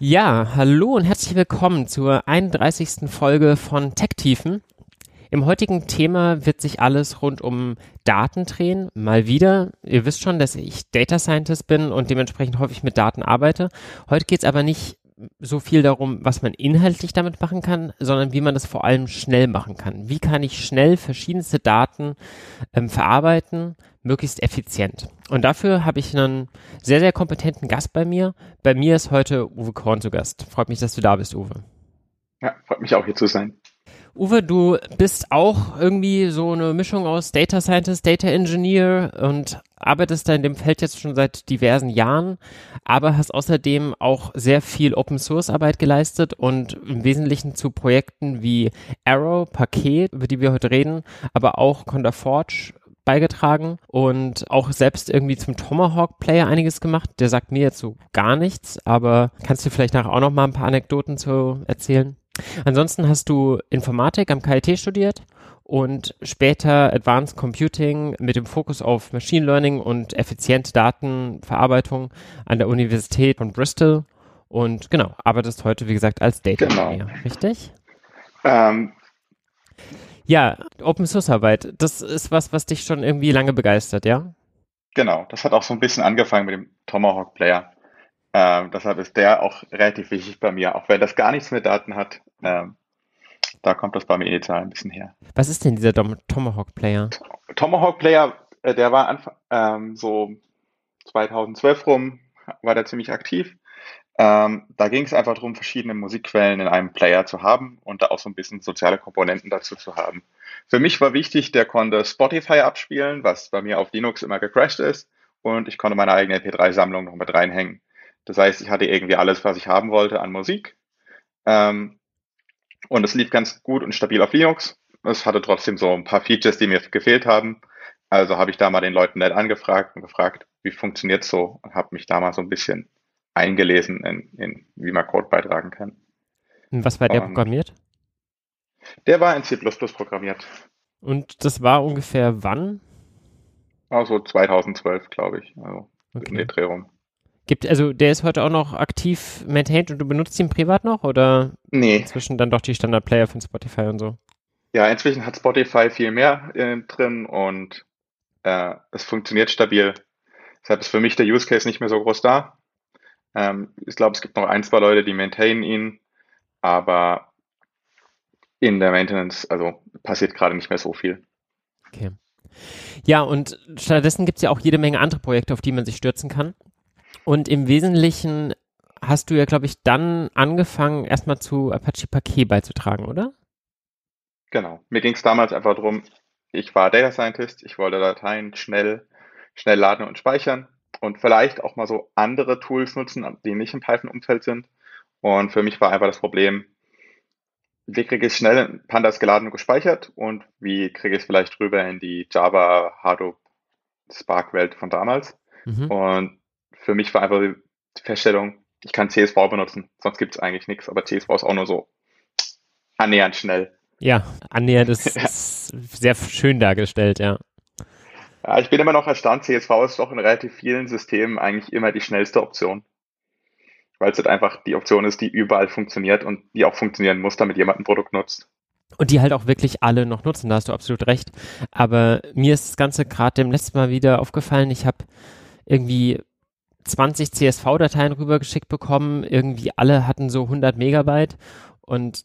Ja, hallo und herzlich willkommen zur 31. Folge von Tech-Tiefen. Im heutigen Thema wird sich alles rund um Daten drehen. Mal wieder. Ihr wisst schon, dass ich Data Scientist bin und dementsprechend häufig mit Daten arbeite. Heute geht es aber nicht so viel darum, was man inhaltlich damit machen kann, sondern wie man das vor allem schnell machen kann. Wie kann ich schnell verschiedenste Daten ähm, verarbeiten, möglichst effizient. Und dafür habe ich einen sehr, sehr kompetenten Gast bei mir. Bei mir ist heute Uwe Korn zu Gast. Freut mich, dass du da bist, Uwe. Ja, freut mich auch hier zu sein. Uwe, du bist auch irgendwie so eine Mischung aus Data Scientist, Data Engineer und arbeitest da in dem Feld jetzt schon seit diversen Jahren, aber hast außerdem auch sehr viel Open Source Arbeit geleistet und im Wesentlichen zu Projekten wie Arrow, Paket, über die wir heute reden, aber auch Conda Forge beigetragen und auch selbst irgendwie zum Tomahawk Player einiges gemacht. Der sagt mir jetzt so gar nichts, aber kannst du vielleicht nachher auch noch mal ein paar Anekdoten zu erzählen? Ansonsten hast du Informatik am KIT studiert und später Advanced Computing mit dem Fokus auf Machine Learning und effiziente Datenverarbeitung an der Universität von Bristol und genau, arbeitest heute, wie gesagt, als Data genau. Engineer, richtig? Ähm, ja, Open Source Arbeit, das ist was, was dich schon irgendwie lange begeistert, ja? Genau, das hat auch so ein bisschen angefangen mit dem Tomahawk Player. Ähm, deshalb ist der auch relativ wichtig bei mir, auch wenn das gar nichts mit Daten hat. Ähm, da kommt das bei mir initial ein bisschen her. Was ist denn dieser Tomahawk Player? Tomahawk Player, äh, der war Anfang, ähm, so 2012 rum, war der ziemlich aktiv. Ähm, da ging es einfach darum, verschiedene Musikquellen in einem Player zu haben und da auch so ein bisschen soziale Komponenten dazu zu haben. Für mich war wichtig, der konnte Spotify abspielen, was bei mir auf Linux immer gecrashed ist, und ich konnte meine eigene MP3-Sammlung noch mit reinhängen. Das heißt, ich hatte irgendwie alles, was ich haben wollte an Musik. Ähm, und es lief ganz gut und stabil auf Linux. Es hatte trotzdem so ein paar Features, die mir gefehlt haben. Also habe ich da mal den Leuten nett angefragt und gefragt, wie funktioniert so und habe mich da mal so ein bisschen eingelesen, in, in wie man Code beitragen kann. Und was war der und programmiert? Der war in C programmiert. Und das war ungefähr wann? Also 2012, glaube ich. Also okay. in der Drehung. Gibt, also der ist heute auch noch aktiv maintained und du benutzt ihn privat noch oder nee. inzwischen dann doch die Standard-Player von Spotify und so? Ja, inzwischen hat Spotify viel mehr äh, drin und äh, es funktioniert stabil. Deshalb ist für mich der Use Case nicht mehr so groß da. Ähm, ich glaube, es gibt noch ein, zwei Leute, die maintainen ihn, aber in der Maintenance, also passiert gerade nicht mehr so viel. Okay. Ja, und stattdessen gibt es ja auch jede Menge andere Projekte, auf die man sich stürzen kann. Und im Wesentlichen hast du ja, glaube ich, dann angefangen, erstmal zu Apache Parquet beizutragen, oder? Genau. Mir ging es damals einfach darum, ich war Data Scientist, ich wollte Dateien schnell, schnell laden und speichern und vielleicht auch mal so andere Tools nutzen, die nicht im Python-Umfeld sind. Und für mich war einfach das Problem, wie kriege ich schnell in Pandas geladen und gespeichert und wie kriege ich es vielleicht rüber in die Java, Hadoop, Spark-Welt von damals. Mhm. Und für mich war einfach die Feststellung, ich kann CSV benutzen, sonst gibt es eigentlich nichts, aber CSV ist auch nur so annähernd schnell. Ja, annähernd ist, ist sehr schön dargestellt, ja. Ja, ich bin immer noch erstaunt, CSV ist doch in relativ vielen Systemen eigentlich immer die schnellste Option. Weil es halt einfach die Option ist, die überall funktioniert und die auch funktionieren muss, damit jemand ein Produkt nutzt. Und die halt auch wirklich alle noch nutzen, da hast du absolut recht. Aber mir ist das Ganze gerade dem letzten Mal wieder aufgefallen, ich habe irgendwie 20 CSV-Dateien rübergeschickt bekommen, irgendwie alle hatten so 100 Megabyte und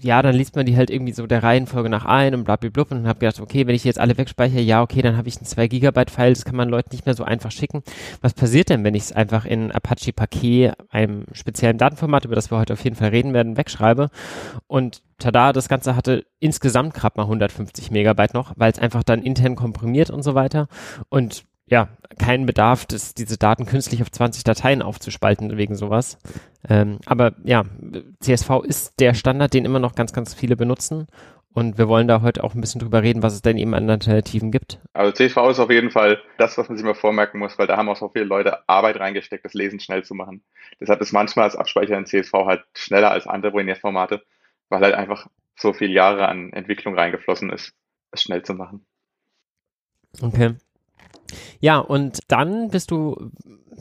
ja, dann liest man die halt irgendwie so der Reihenfolge nach ein und blablabla und habe gedacht, okay, wenn ich jetzt alle wegspeichere, ja, okay, dann habe ich ein 2 Gigabyte File, das kann man Leuten nicht mehr so einfach schicken. Was passiert denn, wenn ich es einfach in Apache Paket, einem speziellen Datenformat, über das wir heute auf jeden Fall reden werden, wegschreibe und tada, das Ganze hatte insgesamt gerade mal 150 Megabyte noch, weil es einfach dann intern komprimiert und so weiter und ja, keinen Bedarf, das, diese Daten künstlich auf 20 Dateien aufzuspalten wegen sowas. Ähm, aber ja, CSV ist der Standard, den immer noch ganz, ganz viele benutzen. Und wir wollen da heute auch ein bisschen drüber reden, was es denn eben an Alternativen gibt. Also CSV ist auf jeden Fall das, was man sich mal vormerken muss, weil da haben auch so viele Leute Arbeit reingesteckt, das Lesen schnell zu machen. Deshalb ist manchmal das Abspeichern in CSV halt schneller als andere Binärformate, weil halt einfach so viele Jahre an Entwicklung reingeflossen ist, es schnell zu machen. Okay. Ja, und dann bist du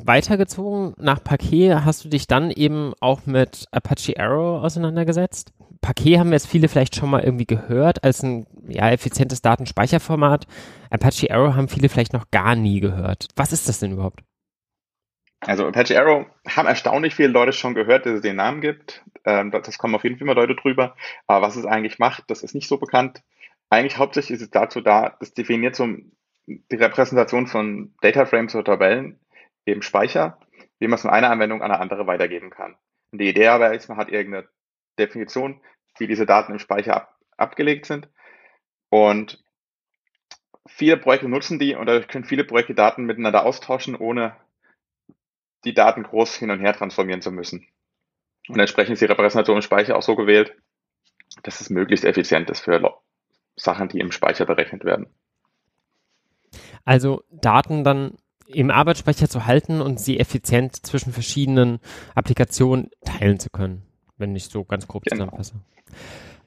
weitergezogen nach Parquet. Hast du dich dann eben auch mit Apache Arrow auseinandergesetzt? Parquet haben jetzt viele vielleicht schon mal irgendwie gehört als ein ja, effizientes Datenspeicherformat. Apache Arrow haben viele vielleicht noch gar nie gehört. Was ist das denn überhaupt? Also Apache Arrow haben erstaunlich viele Leute schon gehört, dass es den Namen gibt. Ähm, das kommen auf jeden Fall immer Leute drüber. Aber was es eigentlich macht, das ist nicht so bekannt. Eigentlich hauptsächlich ist es dazu da, das definiert so die Repräsentation von Data Frames oder Tabellen im Speicher, wie man es von einer Anwendung an eine andere weitergeben kann. Und die Idee aber ist, man hat irgendeine Definition, wie diese Daten im Speicher ab, abgelegt sind. Und viele Projekte nutzen die und dadurch können viele Projekte Daten miteinander austauschen, ohne die Daten groß hin und her transformieren zu müssen. Und entsprechend ist die Repräsentation im Speicher auch so gewählt, dass es möglichst effizient ist für Sachen, die im Speicher berechnet werden. Also Daten dann im Arbeitsspeicher zu halten und sie effizient zwischen verschiedenen Applikationen teilen zu können, wenn ich so ganz grob genau. zusammenfasse.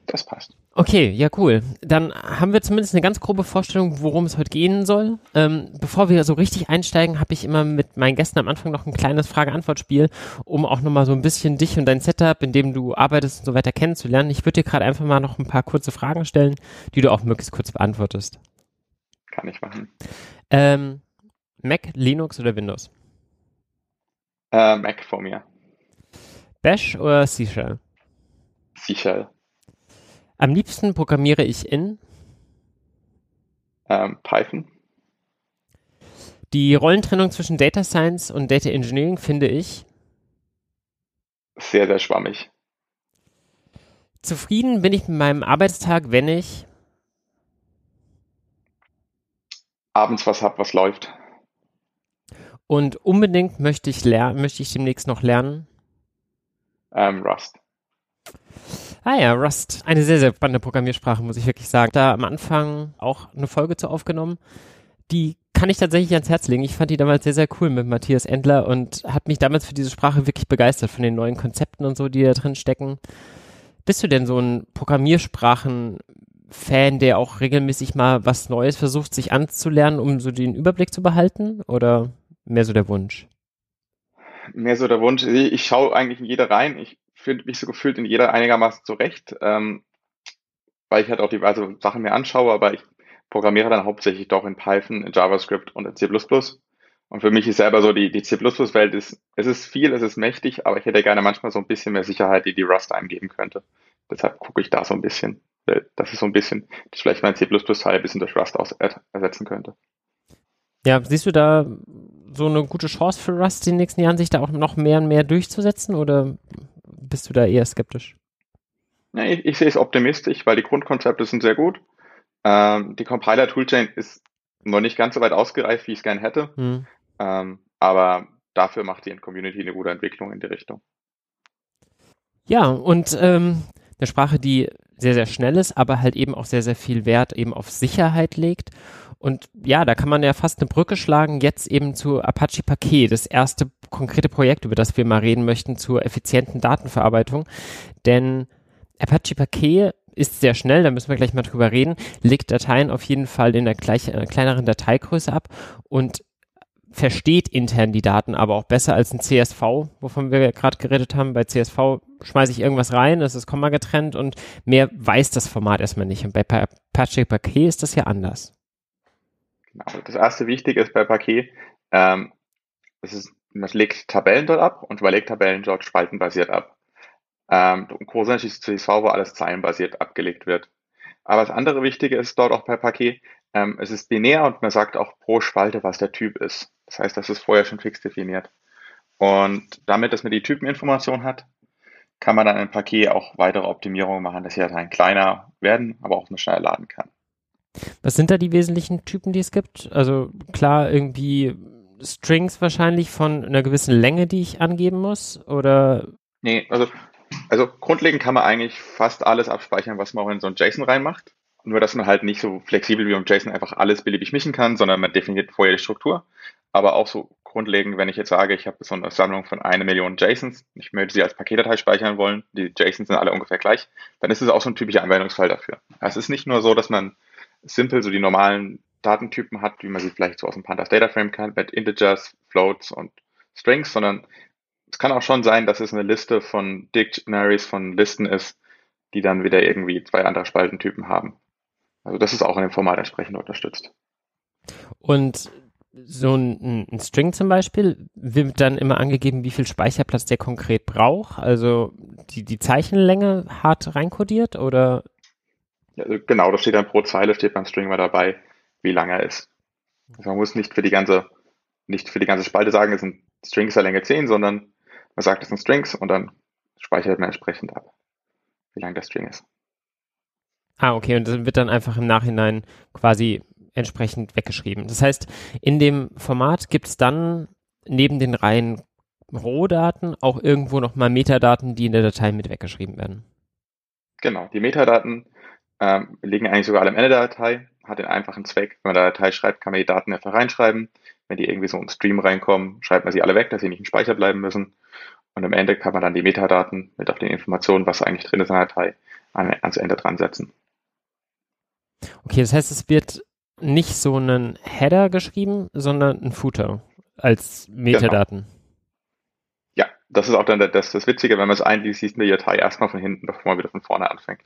Das passt. Okay, ja cool. Dann haben wir zumindest eine ganz grobe Vorstellung, worum es heute gehen soll. Ähm, bevor wir so richtig einsteigen, habe ich immer mit meinen Gästen am Anfang noch ein kleines Frage-Antwort-Spiel, um auch nochmal so ein bisschen dich und dein Setup, in dem du arbeitest und so weiter kennenzulernen. Ich würde dir gerade einfach mal noch ein paar kurze Fragen stellen, die du auch möglichst kurz beantwortest. Kann ich machen. Ähm, Mac, Linux oder Windows? Äh, Mac vor mir. Bash oder C-Shell? C-Shell. Am liebsten programmiere ich in ähm, Python. Die Rollentrennung zwischen Data Science und Data Engineering finde ich sehr, sehr schwammig. Zufrieden bin ich mit meinem Arbeitstag, wenn ich abends was habe, was läuft. Und unbedingt möchte ich lernen, möchte ich demnächst noch lernen. Ähm, Rust. Ah ja, Rust. Eine sehr, sehr spannende Programmiersprache, muss ich wirklich sagen. Da am Anfang auch eine Folge zu aufgenommen. Die kann ich tatsächlich ans Herz legen. Ich fand die damals sehr, sehr cool mit Matthias Endler und hat mich damals für diese Sprache wirklich begeistert von den neuen Konzepten und so, die da drin stecken. Bist du denn so ein Programmiersprachen-Fan, der auch regelmäßig mal was Neues versucht, sich anzulernen, um so den Überblick zu behalten? Oder mehr so der Wunsch? Mehr so der Wunsch. Ich schaue eigentlich in jeder rein. Ich finde mich so gefühlt in jeder einigermaßen zurecht, ähm, weil ich halt auch diverse Sachen mir anschaue, aber ich programmiere dann hauptsächlich doch in Python, in JavaScript und in C++. Und für mich ist selber so, die, die C++-Welt ist, es ist viel, es ist mächtig, aber ich hätte gerne manchmal so ein bisschen mehr Sicherheit, die die Rust eingeben könnte. Deshalb gucke ich da so ein bisschen. Das ist so ein bisschen, das vielleicht mein C++-Teil ein bisschen durch Rust aus, ersetzen könnte. Ja, siehst du da so eine gute Chance für Rust in den nächsten Jahren, sich da auch noch mehr und mehr durchzusetzen oder bist du da eher skeptisch? Ja, ich, ich sehe es optimistisch, weil die Grundkonzepte sind sehr gut. Ähm, die Compiler-Toolchain ist noch nicht ganz so weit ausgereift, wie ich es gerne hätte. Mhm. Ähm, aber dafür macht die Community eine gute Entwicklung in die Richtung. Ja, und ähm, eine Sprache, die sehr, sehr schnell ist, aber halt eben auch sehr, sehr viel Wert eben auf Sicherheit legt. Und ja, da kann man ja fast eine Brücke schlagen, jetzt eben zu Apache Parquet, das erste konkrete Projekt, über das wir mal reden möchten, zur effizienten Datenverarbeitung. Denn Apache Parquet ist sehr schnell, da müssen wir gleich mal drüber reden, legt Dateien auf jeden Fall in der gleich, äh, kleineren Dateigröße ab und versteht intern die Daten aber auch besser als ein CSV, wovon wir gerade geredet haben. Bei CSV schmeiße ich irgendwas rein, es ist Komma getrennt und mehr weiß das Format erstmal nicht. Und bei Apache Parquet ist das ja anders. Genau. Das erste Wichtige ist bei Parquet, ähm, ist, man legt Tabellen dort ab und überlegt Tabellen dort spaltenbasiert ab. Ähm, großartig ist CSV, wo alles zeilenbasiert abgelegt wird. Aber das andere Wichtige ist dort auch bei Parquet, ähm, es ist binär und man sagt auch pro Spalte, was der Typ ist. Das heißt, das ist vorher schon fix definiert. Und damit, dass man die Typeninformation hat, kann man dann im Paket auch weitere Optimierungen machen, dass die Dateien kleiner werden, aber auch nur schneller laden kann. Was sind da die wesentlichen Typen, die es gibt? Also klar, irgendwie Strings wahrscheinlich von einer gewissen Länge, die ich angeben muss? Oder? Nee, also, also grundlegend kann man eigentlich fast alles abspeichern, was man auch in so ein JSON reinmacht. Nur, dass man halt nicht so flexibel wie im JSON einfach alles beliebig mischen kann, sondern man definiert vorher die Struktur. Aber auch so grundlegend, wenn ich jetzt sage, ich habe so eine Sammlung von einer Million JSONs, ich möchte sie als Paketdatei speichern wollen, die JSONs sind alle ungefähr gleich, dann ist es auch so ein typischer Anwendungsfall dafür. Es ist nicht nur so, dass man simpel so die normalen Datentypen hat, wie man sie vielleicht so aus dem Pandas Data Frame kennt, mit Integers, Floats und Strings, sondern es kann auch schon sein, dass es eine Liste von Dictionaries, von Listen ist, die dann wieder irgendwie zwei andere Spaltentypen haben. Also das ist auch in dem Format entsprechend unterstützt. Und so ein, ein, String zum Beispiel wird dann immer angegeben, wie viel Speicherplatz der konkret braucht. Also die, die Zeichenlänge hart reinkodiert oder? Ja, also genau, das steht dann pro Zeile, steht beim String mal dabei, wie lang er ist. Also man muss nicht für die ganze, nicht für die ganze Spalte sagen, es sind Strings der Länge 10, sondern man sagt, es sind Strings und dann speichert man entsprechend ab, wie lang der String ist. Ah, okay, und das wird dann einfach im Nachhinein quasi entsprechend weggeschrieben. Das heißt, in dem Format gibt es dann neben den reinen Rohdaten auch irgendwo nochmal Metadaten, die in der Datei mit weggeschrieben werden. Genau, die Metadaten ähm, liegen eigentlich sogar alle am Ende der Datei, hat den einfachen Zweck, wenn man da Datei schreibt, kann man die Daten einfach reinschreiben. Wenn die irgendwie so im Stream reinkommen, schreibt man sie alle weg, dass sie nicht im Speicher bleiben müssen. Und am Ende kann man dann die Metadaten mit auf den Informationen, was eigentlich drin ist in der Datei, an, ans Ende dran setzen. Okay, das heißt, es wird nicht so einen Header geschrieben, sondern ein Footer als Metadaten. Genau. Ja, das ist auch dann das, das Witzige, wenn man es einliest, sieht man die Datei erstmal von hinten, bevor man wieder von vorne anfängt.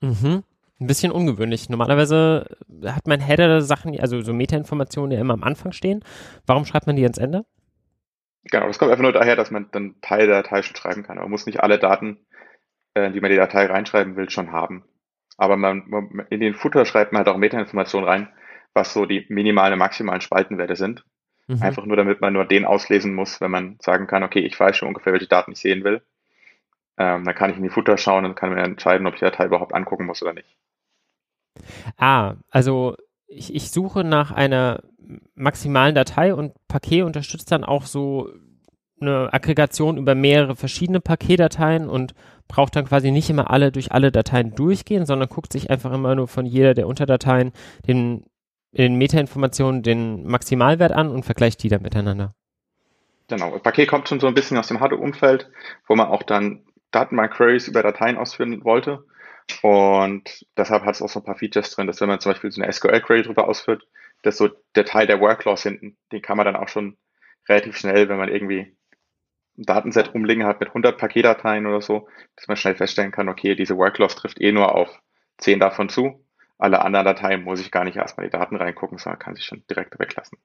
Mhm. Ein bisschen ungewöhnlich. Normalerweise hat man Header-Sachen, also so Metainformationen ja immer am Anfang stehen. Warum schreibt man die ans Ende? Genau, das kommt einfach nur daher, dass man dann Teil der Datei schon schreiben kann. Man muss nicht alle Daten, äh, die man in die Datei reinschreiben will, schon haben. Aber man, man, in den Footer schreibt man halt auch Metainformationen rein, was so die minimalen und maximalen Spaltenwerte sind. Mhm. Einfach nur, damit man nur den auslesen muss, wenn man sagen kann, okay, ich weiß schon ungefähr, welche Daten ich sehen will. Ähm, dann kann ich in die Footer schauen und kann mir entscheiden, ob ich die Datei überhaupt angucken muss oder nicht. Ah, also ich, ich suche nach einer maximalen Datei und Paket unterstützt dann auch so eine Aggregation über mehrere verschiedene Paketdateien und braucht dann quasi nicht immer alle durch alle Dateien durchgehen, sondern guckt sich einfach immer nur von jeder der Unterdateien den, in den Metainformationen den Maximalwert an und vergleicht die dann miteinander. Genau, das Paket kommt schon so ein bisschen aus dem Hadoop-Umfeld, wo man auch dann Datenbank-Queries über Dateien ausführen wollte. Und deshalb hat es auch so ein paar Features drin, dass wenn man zum Beispiel so eine SQL-Query drüber ausführt, dass so der Teil der Workloads hinten, den kann man dann auch schon relativ schnell, wenn man irgendwie Datenset rumliegen hat mit 100 Paketdateien oder so, dass man schnell feststellen kann, okay, diese Workloads trifft eh nur auf 10 davon zu. Alle anderen Dateien muss ich gar nicht erstmal die Daten reingucken, sondern kann sich schon direkt weglassen.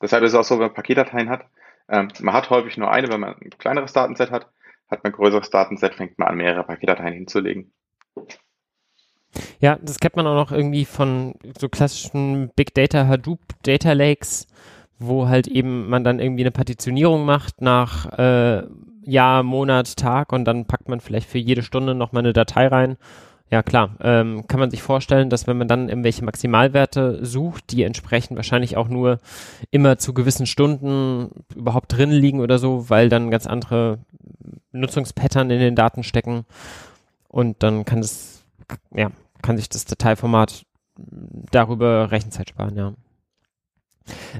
Deshalb ist es auch so, wenn man Paketdateien hat, ähm, man hat häufig nur eine, wenn man ein kleineres Datenset hat, hat man ein größeres Datenset, fängt man an, mehrere Paketdateien hinzulegen. Ja, das kennt man auch noch irgendwie von so klassischen Big Data Hadoop Data Lakes, wo halt eben man dann irgendwie eine Partitionierung macht nach äh, Jahr, Monat, Tag und dann packt man vielleicht für jede Stunde nochmal eine Datei rein. Ja klar, ähm, kann man sich vorstellen, dass wenn man dann irgendwelche Maximalwerte sucht, die entsprechend wahrscheinlich auch nur immer zu gewissen Stunden überhaupt drin liegen oder so, weil dann ganz andere Nutzungspattern in den Daten stecken und dann kann das, ja, kann sich das Dateiformat darüber Rechenzeit sparen, ja.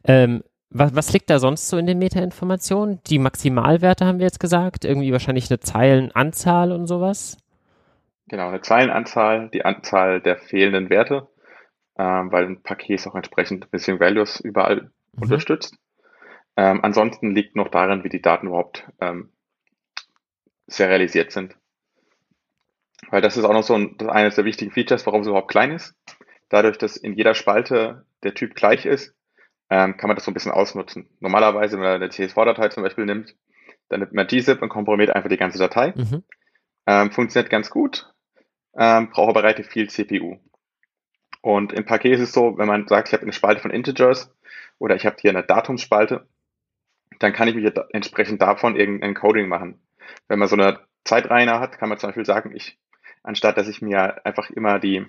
Ähm, was, was liegt da sonst so in den Metainformationen? Die Maximalwerte haben wir jetzt gesagt, irgendwie wahrscheinlich eine Zeilenanzahl und sowas. Genau, eine Zeilenanzahl, die Anzahl der fehlenden Werte, ähm, weil ein Paket auch entsprechend Missing Values überall mhm. unterstützt. Ähm, ansonsten liegt noch darin, wie die Daten überhaupt ähm, serialisiert sind. Weil das ist auch noch so ein, eines der wichtigen Features, warum es überhaupt klein ist. Dadurch, dass in jeder Spalte der Typ gleich ist, ähm, kann man das so ein bisschen ausnutzen. Normalerweise, wenn man eine CSV-Datei zum Beispiel nimmt, dann nimmt man gzip und komprimiert einfach die ganze Datei. Mhm. Ähm, funktioniert ganz gut, ähm, braucht aber relativ viel CPU. Und im Paket ist es so, wenn man sagt, ich habe eine Spalte von Integers oder ich habe hier eine Datumsspalte, dann kann ich mich entsprechend davon irgendein Coding machen. Wenn man so eine Zeitreihe hat, kann man zum Beispiel sagen, ich, anstatt dass ich mir einfach immer die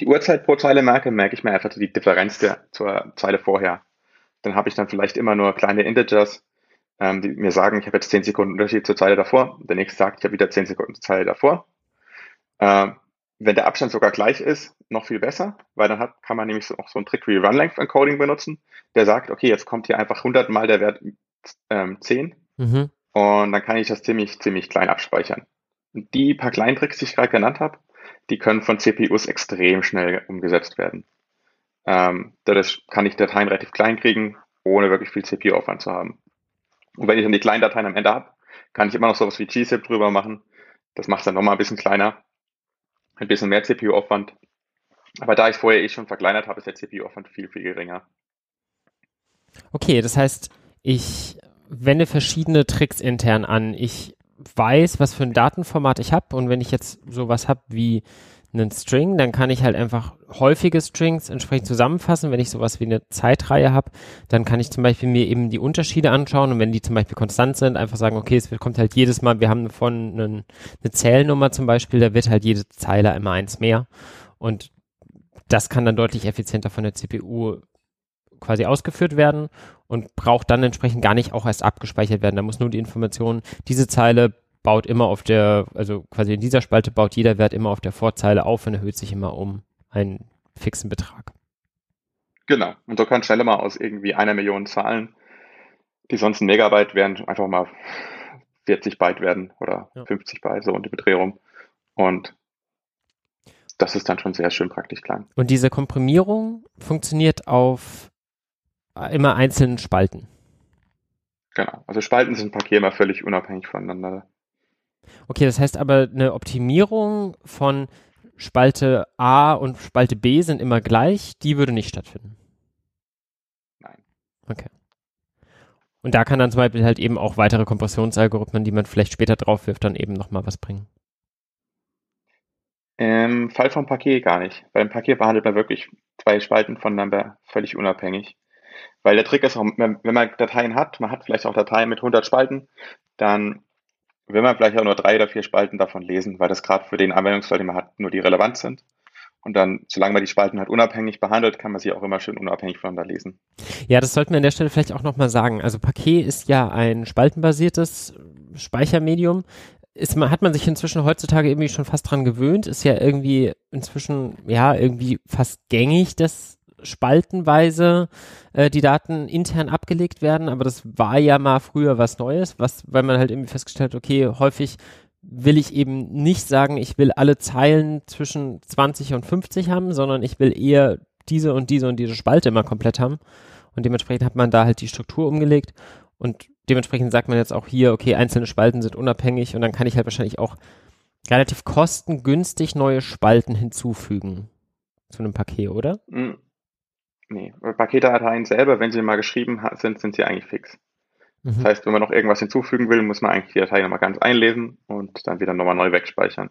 die Uhrzeit pro Zeile merke, merke ich mir einfach die Differenz der, zur Zeile vorher. Dann habe ich dann vielleicht immer nur kleine Integers, ähm, die mir sagen, ich habe jetzt 10 Sekunden Unterschied zur Zeile davor. Der nächste sagt, ich habe wieder 10 Sekunden zur Zeile davor. Ähm, wenn der Abstand sogar gleich ist, noch viel besser, weil dann hat, kann man nämlich so, auch so einen Trick wie Run-Length Encoding benutzen, der sagt, okay, jetzt kommt hier einfach 100 mal der Wert ähm, 10 mhm. und dann kann ich das ziemlich, ziemlich klein abspeichern. Und die paar kleinen Tricks, die ich gerade genannt habe, die können von CPUs extrem schnell umgesetzt werden. Ähm, dadurch kann ich Dateien relativ klein kriegen, ohne wirklich viel CPU-Aufwand zu haben. Und wenn ich dann die kleinen Dateien am Ende habe, kann ich immer noch sowas wie gzip drüber machen. Das macht es dann nochmal ein bisschen kleiner. Ein bisschen mehr CPU-Aufwand. Aber da ich vorher eh schon verkleinert habe, ist der CPU-Aufwand viel, viel geringer. Okay, das heißt, ich wende verschiedene Tricks intern an. Ich weiß, was für ein Datenformat ich habe und wenn ich jetzt sowas habe wie einen String, dann kann ich halt einfach häufige Strings entsprechend zusammenfassen. Wenn ich sowas wie eine Zeitreihe habe, dann kann ich zum Beispiel mir eben die Unterschiede anschauen. Und wenn die zum Beispiel konstant sind, einfach sagen, okay, es kommt halt jedes Mal, wir haben von einen, eine Zählnummer zum Beispiel, da wird halt jede Zeile immer eins mehr. Und das kann dann deutlich effizienter von der CPU quasi ausgeführt werden und braucht dann entsprechend gar nicht auch erst abgespeichert werden. Da muss nur die Information, diese Zeile baut immer auf der, also quasi in dieser Spalte baut jeder Wert immer auf der Vorzeile auf und erhöht sich immer um einen fixen Betrag. Genau. Und so kann schneller mal aus irgendwie einer Million Zahlen, die sonst ein Megabyte wären, einfach mal 40 Byte werden oder ja. 50 Byte, so in die Bedrehung. Und das ist dann schon sehr schön praktisch klein. Und diese Komprimierung funktioniert auf immer einzelnen Spalten. Genau. Also Spalten sind Paket immer völlig unabhängig voneinander. Okay, das heißt aber eine Optimierung von Spalte A und Spalte B sind immer gleich, die würde nicht stattfinden. Nein. Okay. Und da kann dann zum Beispiel halt eben auch weitere Kompressionsalgorithmen, die man vielleicht später drauf wirft, dann eben nochmal was bringen. Im Fall vom Paket gar nicht. Beim Paket behandelt man wirklich zwei Spalten voneinander völlig unabhängig. Weil der Trick ist auch, wenn man Dateien hat, man hat vielleicht auch Dateien mit 100 Spalten, dann will man vielleicht auch nur drei oder vier Spalten davon lesen, weil das gerade für den Anwendungsfall, den man hat, nur die relevant sind. Und dann, solange man die Spalten halt unabhängig behandelt, kann man sie auch immer schön unabhängig voneinander lesen. Ja, das sollten wir an der Stelle vielleicht auch nochmal sagen. Also Paket ist ja ein spaltenbasiertes Speichermedium. Ist, hat man sich inzwischen heutzutage irgendwie schon fast dran gewöhnt, ist ja irgendwie inzwischen, ja, irgendwie fast gängig, dass spaltenweise äh, die Daten intern abgelegt werden, aber das war ja mal früher was Neues, was, weil man halt irgendwie festgestellt hat, okay, häufig will ich eben nicht sagen, ich will alle Zeilen zwischen 20 und 50 haben, sondern ich will eher diese und diese und diese Spalte immer komplett haben. Und dementsprechend hat man da halt die Struktur umgelegt und dementsprechend sagt man jetzt auch hier, okay, einzelne Spalten sind unabhängig und dann kann ich halt wahrscheinlich auch relativ kostengünstig neue Spalten hinzufügen zu einem Paket, oder? Nee, Paketdateien selber, wenn sie mal geschrieben sind, sind sie eigentlich fix. Mhm. Das heißt, wenn man noch irgendwas hinzufügen will, muss man eigentlich die Datei nochmal ganz einlesen und dann wieder nochmal neu wegspeichern.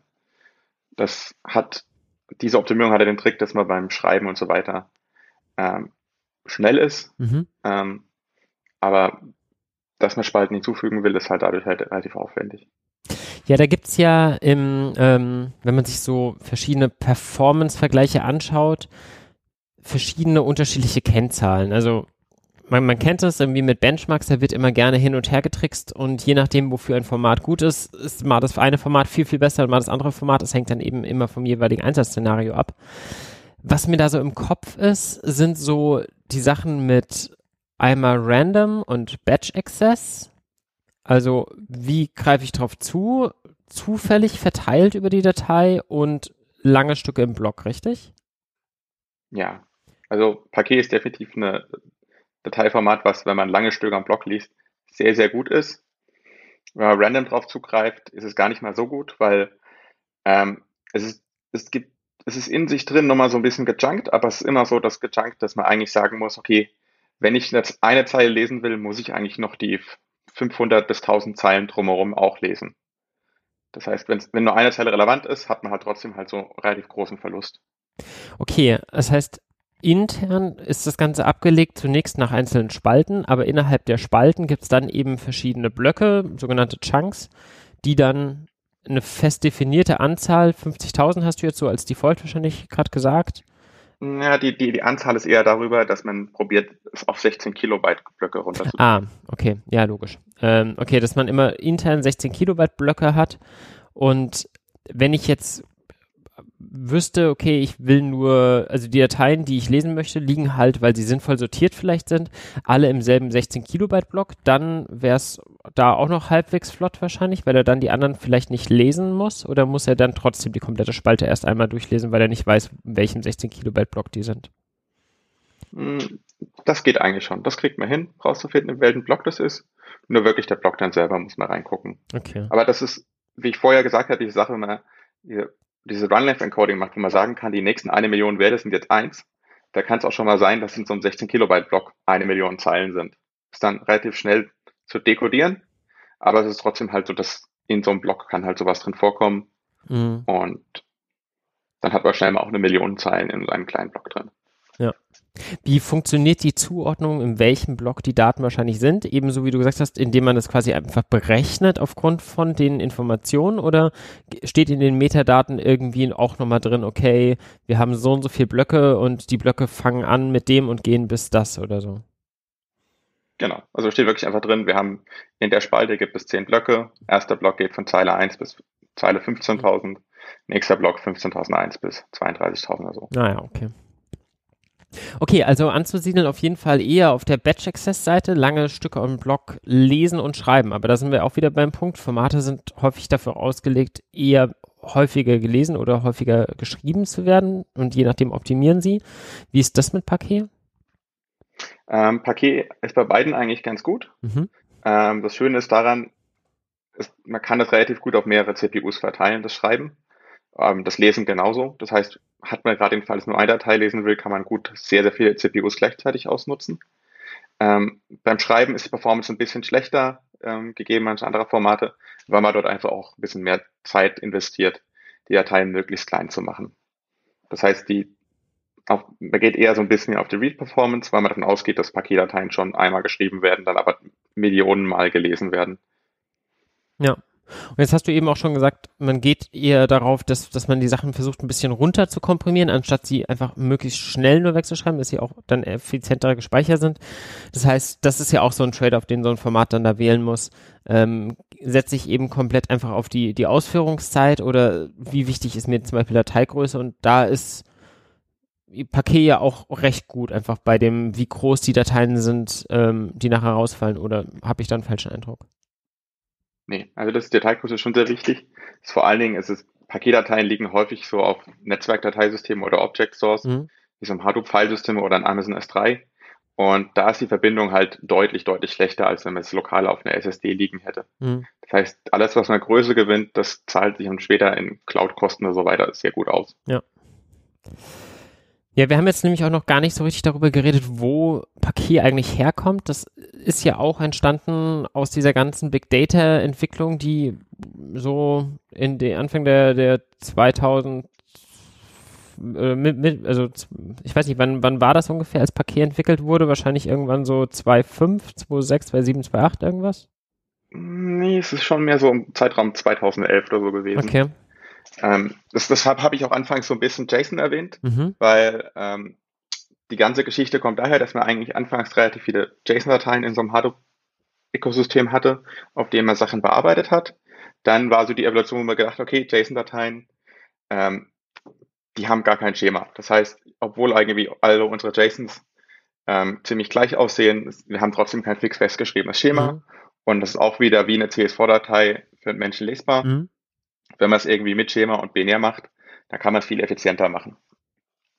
Das hat, diese Optimierung hat ja den Trick, dass man beim Schreiben und so weiter ähm, schnell ist. Mhm. Ähm, aber dass man Spalten hinzufügen will, ist halt dadurch halt relativ aufwendig. Ja, da gibt's ja im, ähm, wenn man sich so verschiedene Performance-Vergleiche anschaut, verschiedene unterschiedliche Kennzahlen. Also man, man kennt das irgendwie mit Benchmarks, da wird immer gerne hin und her getrickst und je nachdem, wofür ein Format gut ist, ist mal das eine Format viel, viel besser und mal das andere Format. Das hängt dann eben immer vom jeweiligen Einsatzszenario ab. Was mir da so im Kopf ist, sind so die Sachen mit einmal Random und Batch Access. Also wie greife ich drauf zu? Zufällig verteilt über die Datei und lange Stücke im Block, richtig? Ja, also Paket ist definitiv ein Dateiformat, was, wenn man lange Stücke am Block liest, sehr, sehr gut ist. Wenn man random drauf zugreift, ist es gar nicht mal so gut, weil ähm, es, ist, es, gibt, es ist in sich drin nochmal so ein bisschen gejunkt, aber es ist immer so das gejunkt, dass man eigentlich sagen muss, okay, wenn ich jetzt eine Zeile lesen will, muss ich eigentlich noch die 500 bis 1000 Zeilen drumherum auch lesen. Das heißt, wenn nur eine Zeile relevant ist, hat man halt trotzdem halt so relativ großen Verlust. Okay, das heißt, intern ist das Ganze abgelegt zunächst nach einzelnen Spalten, aber innerhalb der Spalten gibt es dann eben verschiedene Blöcke, sogenannte Chunks, die dann eine fest definierte Anzahl, 50.000 hast du jetzt so als Default wahrscheinlich gerade gesagt. Ja, die, die, die Anzahl ist eher darüber, dass man probiert, es auf 16 Kilobyte Blöcke runterzubringen. Ah, okay, ja, logisch. Ähm, okay, dass man immer intern 16 Kilobyte Blöcke hat und wenn ich jetzt wüsste, okay, ich will nur, also die Dateien, die ich lesen möchte, liegen halt, weil sie sinnvoll sortiert vielleicht sind, alle im selben 16 Kilobyte Block, dann wäre es da auch noch halbwegs flott wahrscheinlich, weil er dann die anderen vielleicht nicht lesen muss oder muss er dann trotzdem die komplette Spalte erst einmal durchlesen, weil er nicht weiß, in welchem 16 Kilobyte Block die sind? Hm, das geht eigentlich schon. Das kriegt man hin, rauszufinden, in welchem Block das ist. Nur wirklich der Block dann selber muss man reingucken. Okay. Aber das ist, wie ich vorher gesagt habe, diese Sache, wenn man diese Run-Length-Encoding macht, wo man sagen kann, die nächsten eine Million Werte sind jetzt eins, da kann es auch schon mal sein, dass in so einem 16 Kilobyte Block eine Million Zeilen sind. Ist dann relativ schnell zu dekodieren, aber es ist trotzdem halt so, dass in so einem Block kann halt sowas drin vorkommen mhm. und dann hat man schnell mal auch eine Million Zeilen in einem kleinen Block drin. Ja. Wie funktioniert die Zuordnung, in welchem Block die Daten wahrscheinlich sind? Ebenso wie du gesagt hast, indem man das quasi einfach berechnet aufgrund von den Informationen oder steht in den Metadaten irgendwie auch nochmal drin, okay, wir haben so und so viele Blöcke und die Blöcke fangen an mit dem und gehen bis das oder so? Genau, also steht wirklich einfach drin, wir haben in der Spalte gibt es zehn Blöcke. Erster Block geht von Zeile 1 bis Zeile 15.000. Nächster Block 15.001 bis 32.000 oder so. Naja, ah okay. Okay, also anzusiedeln auf jeden Fall eher auf der Batch-Access-Seite, lange Stücke im Blog lesen und schreiben. Aber da sind wir auch wieder beim Punkt. Formate sind häufig dafür ausgelegt, eher häufiger gelesen oder häufiger geschrieben zu werden und je nachdem optimieren sie. Wie ist das mit Paket? Ähm, Paket ist bei beiden eigentlich ganz gut. Mhm. Ähm, das Schöne ist daran, ist, man kann das relativ gut auf mehrere CPUs verteilen, das Schreiben. Ähm, das Lesen genauso. Das heißt, hat man gerade im Fall, dass nur eine Datei lesen will, kann man gut sehr, sehr viele CPUs gleichzeitig ausnutzen. Ähm, beim Schreiben ist die Performance ein bisschen schlechter, ähm, gegeben als andere Formate, weil man dort einfach auch ein bisschen mehr Zeit investiert, die Dateien möglichst klein zu machen. Das heißt, die, auf, man geht eher so ein bisschen auf die Read-Performance, weil man davon ausgeht, dass Paketdateien schon einmal geschrieben werden, dann aber Millionen Mal gelesen werden. Ja, und jetzt hast du eben auch schon gesagt, man geht eher darauf, dass, dass man die Sachen versucht, ein bisschen runter zu komprimieren, anstatt sie einfach möglichst schnell nur wegzuschreiben, dass sie auch dann effizienter gespeichert sind. Das heißt, das ist ja auch so ein Trade-off, den so ein Format dann da wählen muss. Ähm, setze ich eben komplett einfach auf die, die Ausführungszeit oder wie wichtig ist mir zum Beispiel Dateigröße und da ist Paket ja auch recht gut, einfach bei dem, wie groß die Dateien sind, ähm, die nachher rausfallen oder habe ich da einen falschen Eindruck? Nee, also das Detailgröße ist schon sehr wichtig. Ist vor allen Dingen ist es, Paketdateien liegen häufig so auf Netzwerkdateisystemen oder Object Stores, mhm. wie so ein Hadoop-Filesystem oder ein Amazon S3. Und da ist die Verbindung halt deutlich, deutlich schlechter, als wenn man es lokal auf einer SSD liegen hätte. Mhm. Das heißt, alles, was man Größe gewinnt, das zahlt sich dann später in Cloud-Kosten und so weiter sehr gut aus. Ja. Ja, wir haben jetzt nämlich auch noch gar nicht so richtig darüber geredet, wo Paket eigentlich herkommt. Das ist ja auch entstanden aus dieser ganzen Big Data Entwicklung, die so in den Anfang der, der 2000 äh, mit, mit, also ich weiß nicht, wann, wann war das ungefähr, als Paket entwickelt wurde? Wahrscheinlich irgendwann so 2.5, 2.6, 2.7, 2.8 irgendwas? Nee, es ist schon mehr so im Zeitraum 2011 oder so gewesen. Okay. Ähm, das, deshalb habe ich auch anfangs so ein bisschen JSON erwähnt, mhm. weil ähm, die ganze Geschichte kommt daher, dass man eigentlich anfangs relativ viele JSON-Dateien in so einem Hadoop-Ökosystem hatte, auf dem man Sachen bearbeitet hat. Dann war so die Evolution, wo man gedacht, okay, JSON-Dateien, ähm, die haben gar kein Schema. Das heißt, obwohl irgendwie alle unsere JSONs ähm, ziemlich gleich aussehen, wir haben trotzdem kein fix festgeschriebenes Schema. Mhm. Und das ist auch wieder wie eine CSV-Datei für Menschen lesbar. Mhm wenn man es irgendwie mit Schema und binär macht, dann kann man es viel effizienter machen.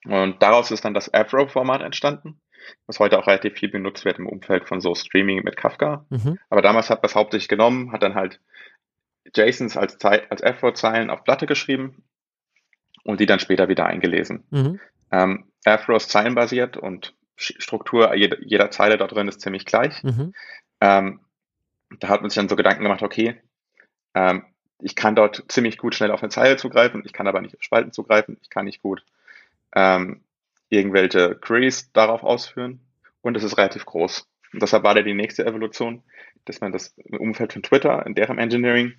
Und daraus ist dann das Avro-Format entstanden, was heute auch relativ viel benutzt wird im Umfeld von so Streaming mit Kafka. Mhm. Aber damals hat man es hauptsächlich genommen, hat dann halt JSONs als, als Avro-Zeilen auf Platte geschrieben und die dann später wieder eingelesen. Mhm. Ähm, Avro ist zeilenbasiert und Struktur jeder, jeder Zeile da drin ist ziemlich gleich. Mhm. Ähm, da hat man sich dann so Gedanken gemacht, okay, ähm, ich kann dort ziemlich gut schnell auf eine Zeile zugreifen, ich kann aber nicht auf Spalten zugreifen, ich kann nicht gut ähm, irgendwelche Queries darauf ausführen und es ist relativ groß. Und deshalb war da die nächste Evolution, dass man das im Umfeld von Twitter, in deren Engineering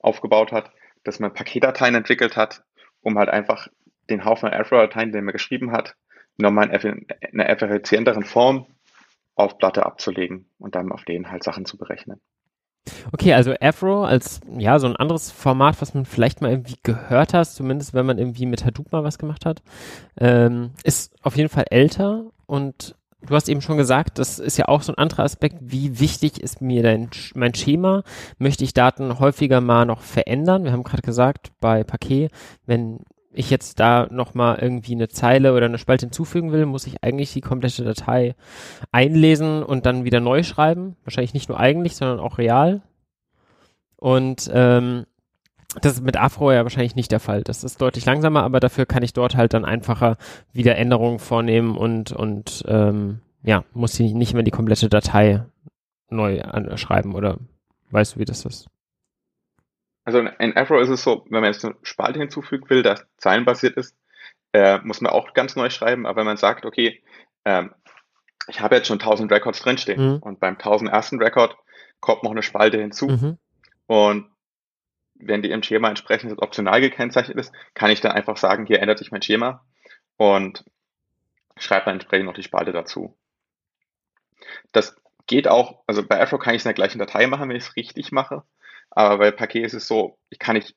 aufgebaut hat, dass man Paketdateien entwickelt hat, um halt einfach den Haufen Avro-Dateien, den man geschrieben hat, nochmal in einer effizienteren Form auf Platte abzulegen und dann auf denen halt Sachen zu berechnen. Okay, also Avro als ja so ein anderes Format, was man vielleicht mal irgendwie gehört hat, zumindest wenn man irgendwie mit Hadoop mal was gemacht hat, ähm, ist auf jeden Fall älter und du hast eben schon gesagt, das ist ja auch so ein anderer Aspekt, wie wichtig ist mir dein, mein Schema? Möchte ich Daten häufiger mal noch verändern? Wir haben gerade gesagt, bei Paket, wenn ich jetzt da nochmal irgendwie eine Zeile oder eine Spalte hinzufügen will, muss ich eigentlich die komplette Datei einlesen und dann wieder neu schreiben. Wahrscheinlich nicht nur eigentlich, sondern auch real. Und ähm, das ist mit Afro ja wahrscheinlich nicht der Fall. Das ist deutlich langsamer, aber dafür kann ich dort halt dann einfacher wieder Änderungen vornehmen und, und ähm, ja, muss ich nicht mehr die komplette Datei neu schreiben oder weißt du, wie das ist? Also in Afro ist es so, wenn man jetzt eine Spalte hinzufügen will, das zeilenbasiert ist, äh, muss man auch ganz neu schreiben. Aber wenn man sagt, okay, ähm, ich habe jetzt schon 1000 Records drinstehen mhm. und beim 1001. Record kommt noch eine Spalte hinzu. Mhm. Und wenn die im Schema entsprechend optional gekennzeichnet ist, kann ich dann einfach sagen, hier ändert sich mein Schema und schreibe dann entsprechend noch die Spalte dazu. Das geht auch, also bei Afro kann ich es in der gleichen Datei machen, wenn ich es richtig mache. Aber bei Paket ist es so, ich kann nicht,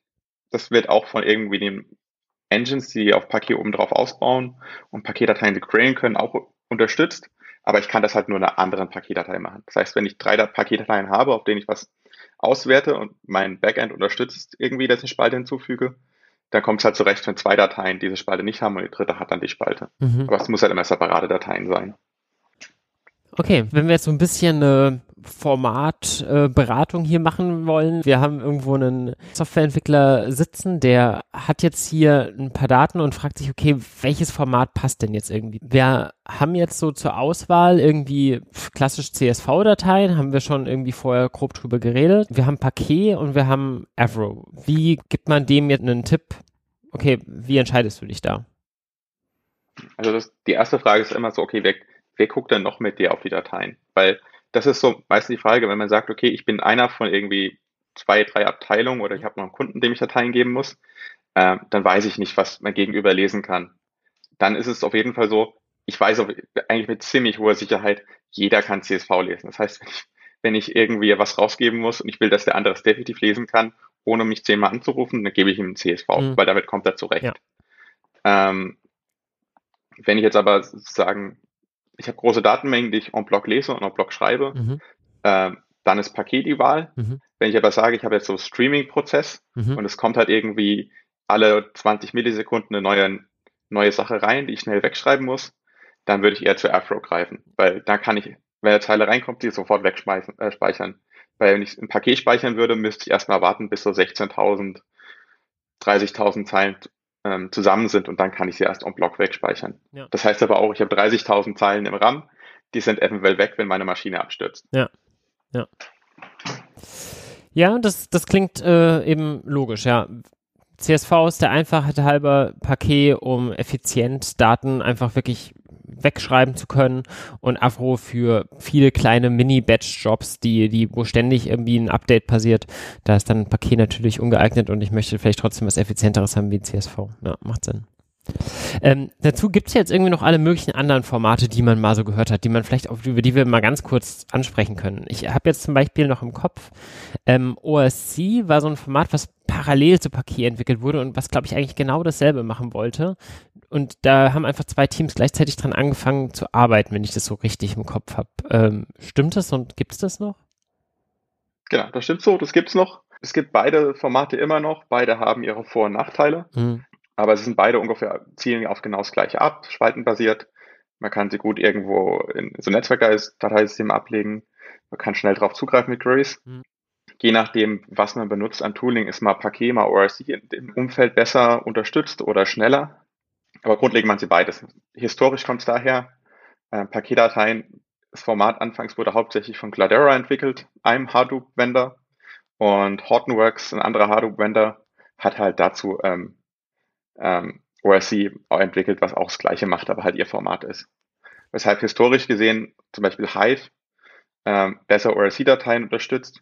das wird auch von irgendwie den Engines, die auf Paket oben drauf ausbauen und Paketdateien degraden können, auch unterstützt. Aber ich kann das halt nur in einer anderen Paketdatei machen. Das heißt, wenn ich drei Paketdateien habe, auf denen ich was auswerte und mein Backend unterstützt irgendwie, dass ich eine Spalte hinzufüge, dann kommt es halt zurecht, wenn zwei Dateien diese Spalte nicht haben und die dritte hat dann die Spalte. Mhm. Aber es muss halt immer separate Dateien sein. Okay, wenn wir jetzt so ein bisschen eine Formatberatung äh, hier machen wollen. Wir haben irgendwo einen Softwareentwickler sitzen, der hat jetzt hier ein paar Daten und fragt sich, okay, welches Format passt denn jetzt irgendwie? Wir haben jetzt so zur Auswahl irgendwie klassisch CSV-Dateien, haben wir schon irgendwie vorher grob drüber geredet. Wir haben Paket und wir haben Avro. Wie gibt man dem jetzt einen Tipp? Okay, wie entscheidest du dich da? Also das, die erste Frage ist immer so, okay, wer, wer guckt denn noch mit dir auf die Dateien? Weil das ist so meistens die Frage, wenn man sagt, okay, ich bin einer von irgendwie zwei, drei Abteilungen oder ich habe noch einen Kunden, dem ich Dateien geben muss, äh, dann weiß ich nicht, was mein Gegenüber lesen kann. Dann ist es auf jeden Fall so, ich weiß eigentlich mit ziemlich hoher Sicherheit, jeder kann CSV lesen. Das heißt, wenn ich, wenn ich irgendwie was rausgeben muss und ich will, dass der andere es definitiv lesen kann, ohne mich zehnmal anzurufen, dann gebe ich ihm ein CSV, mhm. weil damit kommt er zurecht. Ja. Ähm, wenn ich jetzt aber sagen, ich habe große Datenmengen, die ich en bloc lese und en bloc schreibe, mhm. äh, dann ist Paket die Wahl. Mhm. Wenn ich aber sage, ich habe jetzt so Streaming-Prozess mhm. und es kommt halt irgendwie alle 20 Millisekunden eine neue, neue Sache rein, die ich schnell wegschreiben muss, dann würde ich eher zu Afro greifen, weil da kann ich, wenn eine Zeile reinkommt, die sofort wegspeichern. Äh, speichern. Weil wenn ich ein Paket speichern würde, müsste ich erstmal warten, bis so 16.000, 30.000 Zeilen ähm, zusammen sind und dann kann ich sie erst en bloc wegspeichern. Ja. Das heißt aber auch, ich habe 30.000 Zeilen im RAM, die sind eventuell weg, wenn meine Maschine abstürzt. Ja, ja. Ja, das, das klingt äh, eben logisch, ja. CSV ist der Einfachheit halber Paket, um effizient Daten einfach wirklich wegschreiben zu können und Afro für viele kleine Mini-Batch-Jobs, die, die, wo ständig irgendwie ein Update passiert, da ist dann ein Paket natürlich ungeeignet und ich möchte vielleicht trotzdem was effizienteres haben wie CSV. Ja, macht Sinn. Ähm, dazu gibt es jetzt irgendwie noch alle möglichen anderen Formate, die man mal so gehört hat, die man vielleicht auch, über die wir mal ganz kurz ansprechen können. Ich habe jetzt zum Beispiel noch im Kopf, ähm, OSC war so ein Format, was parallel zu Paket entwickelt wurde und was, glaube ich, eigentlich genau dasselbe machen wollte. Und da haben einfach zwei Teams gleichzeitig dran angefangen zu arbeiten, wenn ich das so richtig im Kopf habe. Ähm, stimmt das und gibt es das noch? Genau, das stimmt so, das gibt es noch. Es gibt beide Formate immer noch, beide haben ihre Vor- und Nachteile. Mhm. Aber sie sind beide ungefähr, zielen auf genau das gleiche ab, spaltenbasiert. Man kann sie gut irgendwo in so Netzwerkdateisystem ablegen. Man kann schnell darauf zugreifen mit Queries. Mhm. Je nachdem, was man benutzt an Tooling, ist mal Paket, mal ORC im Umfeld besser unterstützt oder schneller. Aber grundlegend machen sie beides. Historisch kommt es daher, äh, Paketdateien, das Format anfangs wurde hauptsächlich von Cloudera entwickelt, einem Hadoop-Vendor. Und Hortonworks, ein anderer Hadoop-Vendor, hat halt dazu ähm, ähm, ORC entwickelt, was auch das gleiche macht, aber halt ihr Format ist. Weshalb historisch gesehen zum Beispiel Hive ähm, besser ORC-Dateien unterstützt,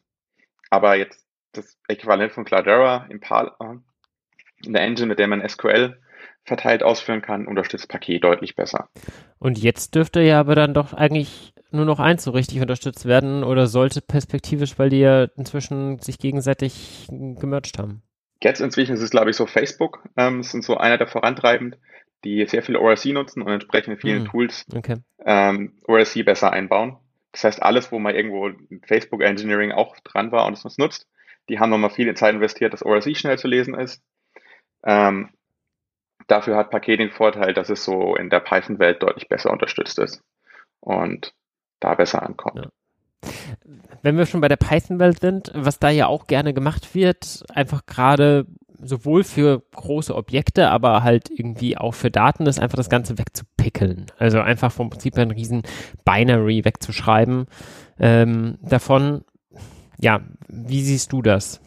aber jetzt das Äquivalent von Cloudera Impala in der Engine, mit der man SQL verteilt ausführen kann, unterstützt Paket deutlich besser. Und jetzt dürfte ja aber dann doch eigentlich nur noch eins so richtig unterstützt werden oder sollte perspektivisch, weil die ja inzwischen sich gegenseitig gemerged haben. Jetzt inzwischen ist es, glaube ich, so Facebook, ähm, sind so einer der vorantreibend, die sehr viel ORC nutzen und entsprechend vielen hm, Tools okay. ähm, ORC besser einbauen. Das heißt, alles, wo mal irgendwo Facebook Engineering auch dran war und es nutzt, die haben nochmal viel Zeit investiert, dass ORC schnell zu lesen ist. Ähm, dafür hat Paket den Vorteil, dass es so in der Python-Welt deutlich besser unterstützt ist und da besser ankommt. Ja. Wenn wir schon bei der Python-Welt sind, was da ja auch gerne gemacht wird, einfach gerade sowohl für große Objekte, aber halt irgendwie auch für Daten, ist einfach das Ganze wegzupickeln. Also einfach vom Prinzip ein riesen Binary wegzuschreiben. Ähm, davon, ja, wie siehst du das?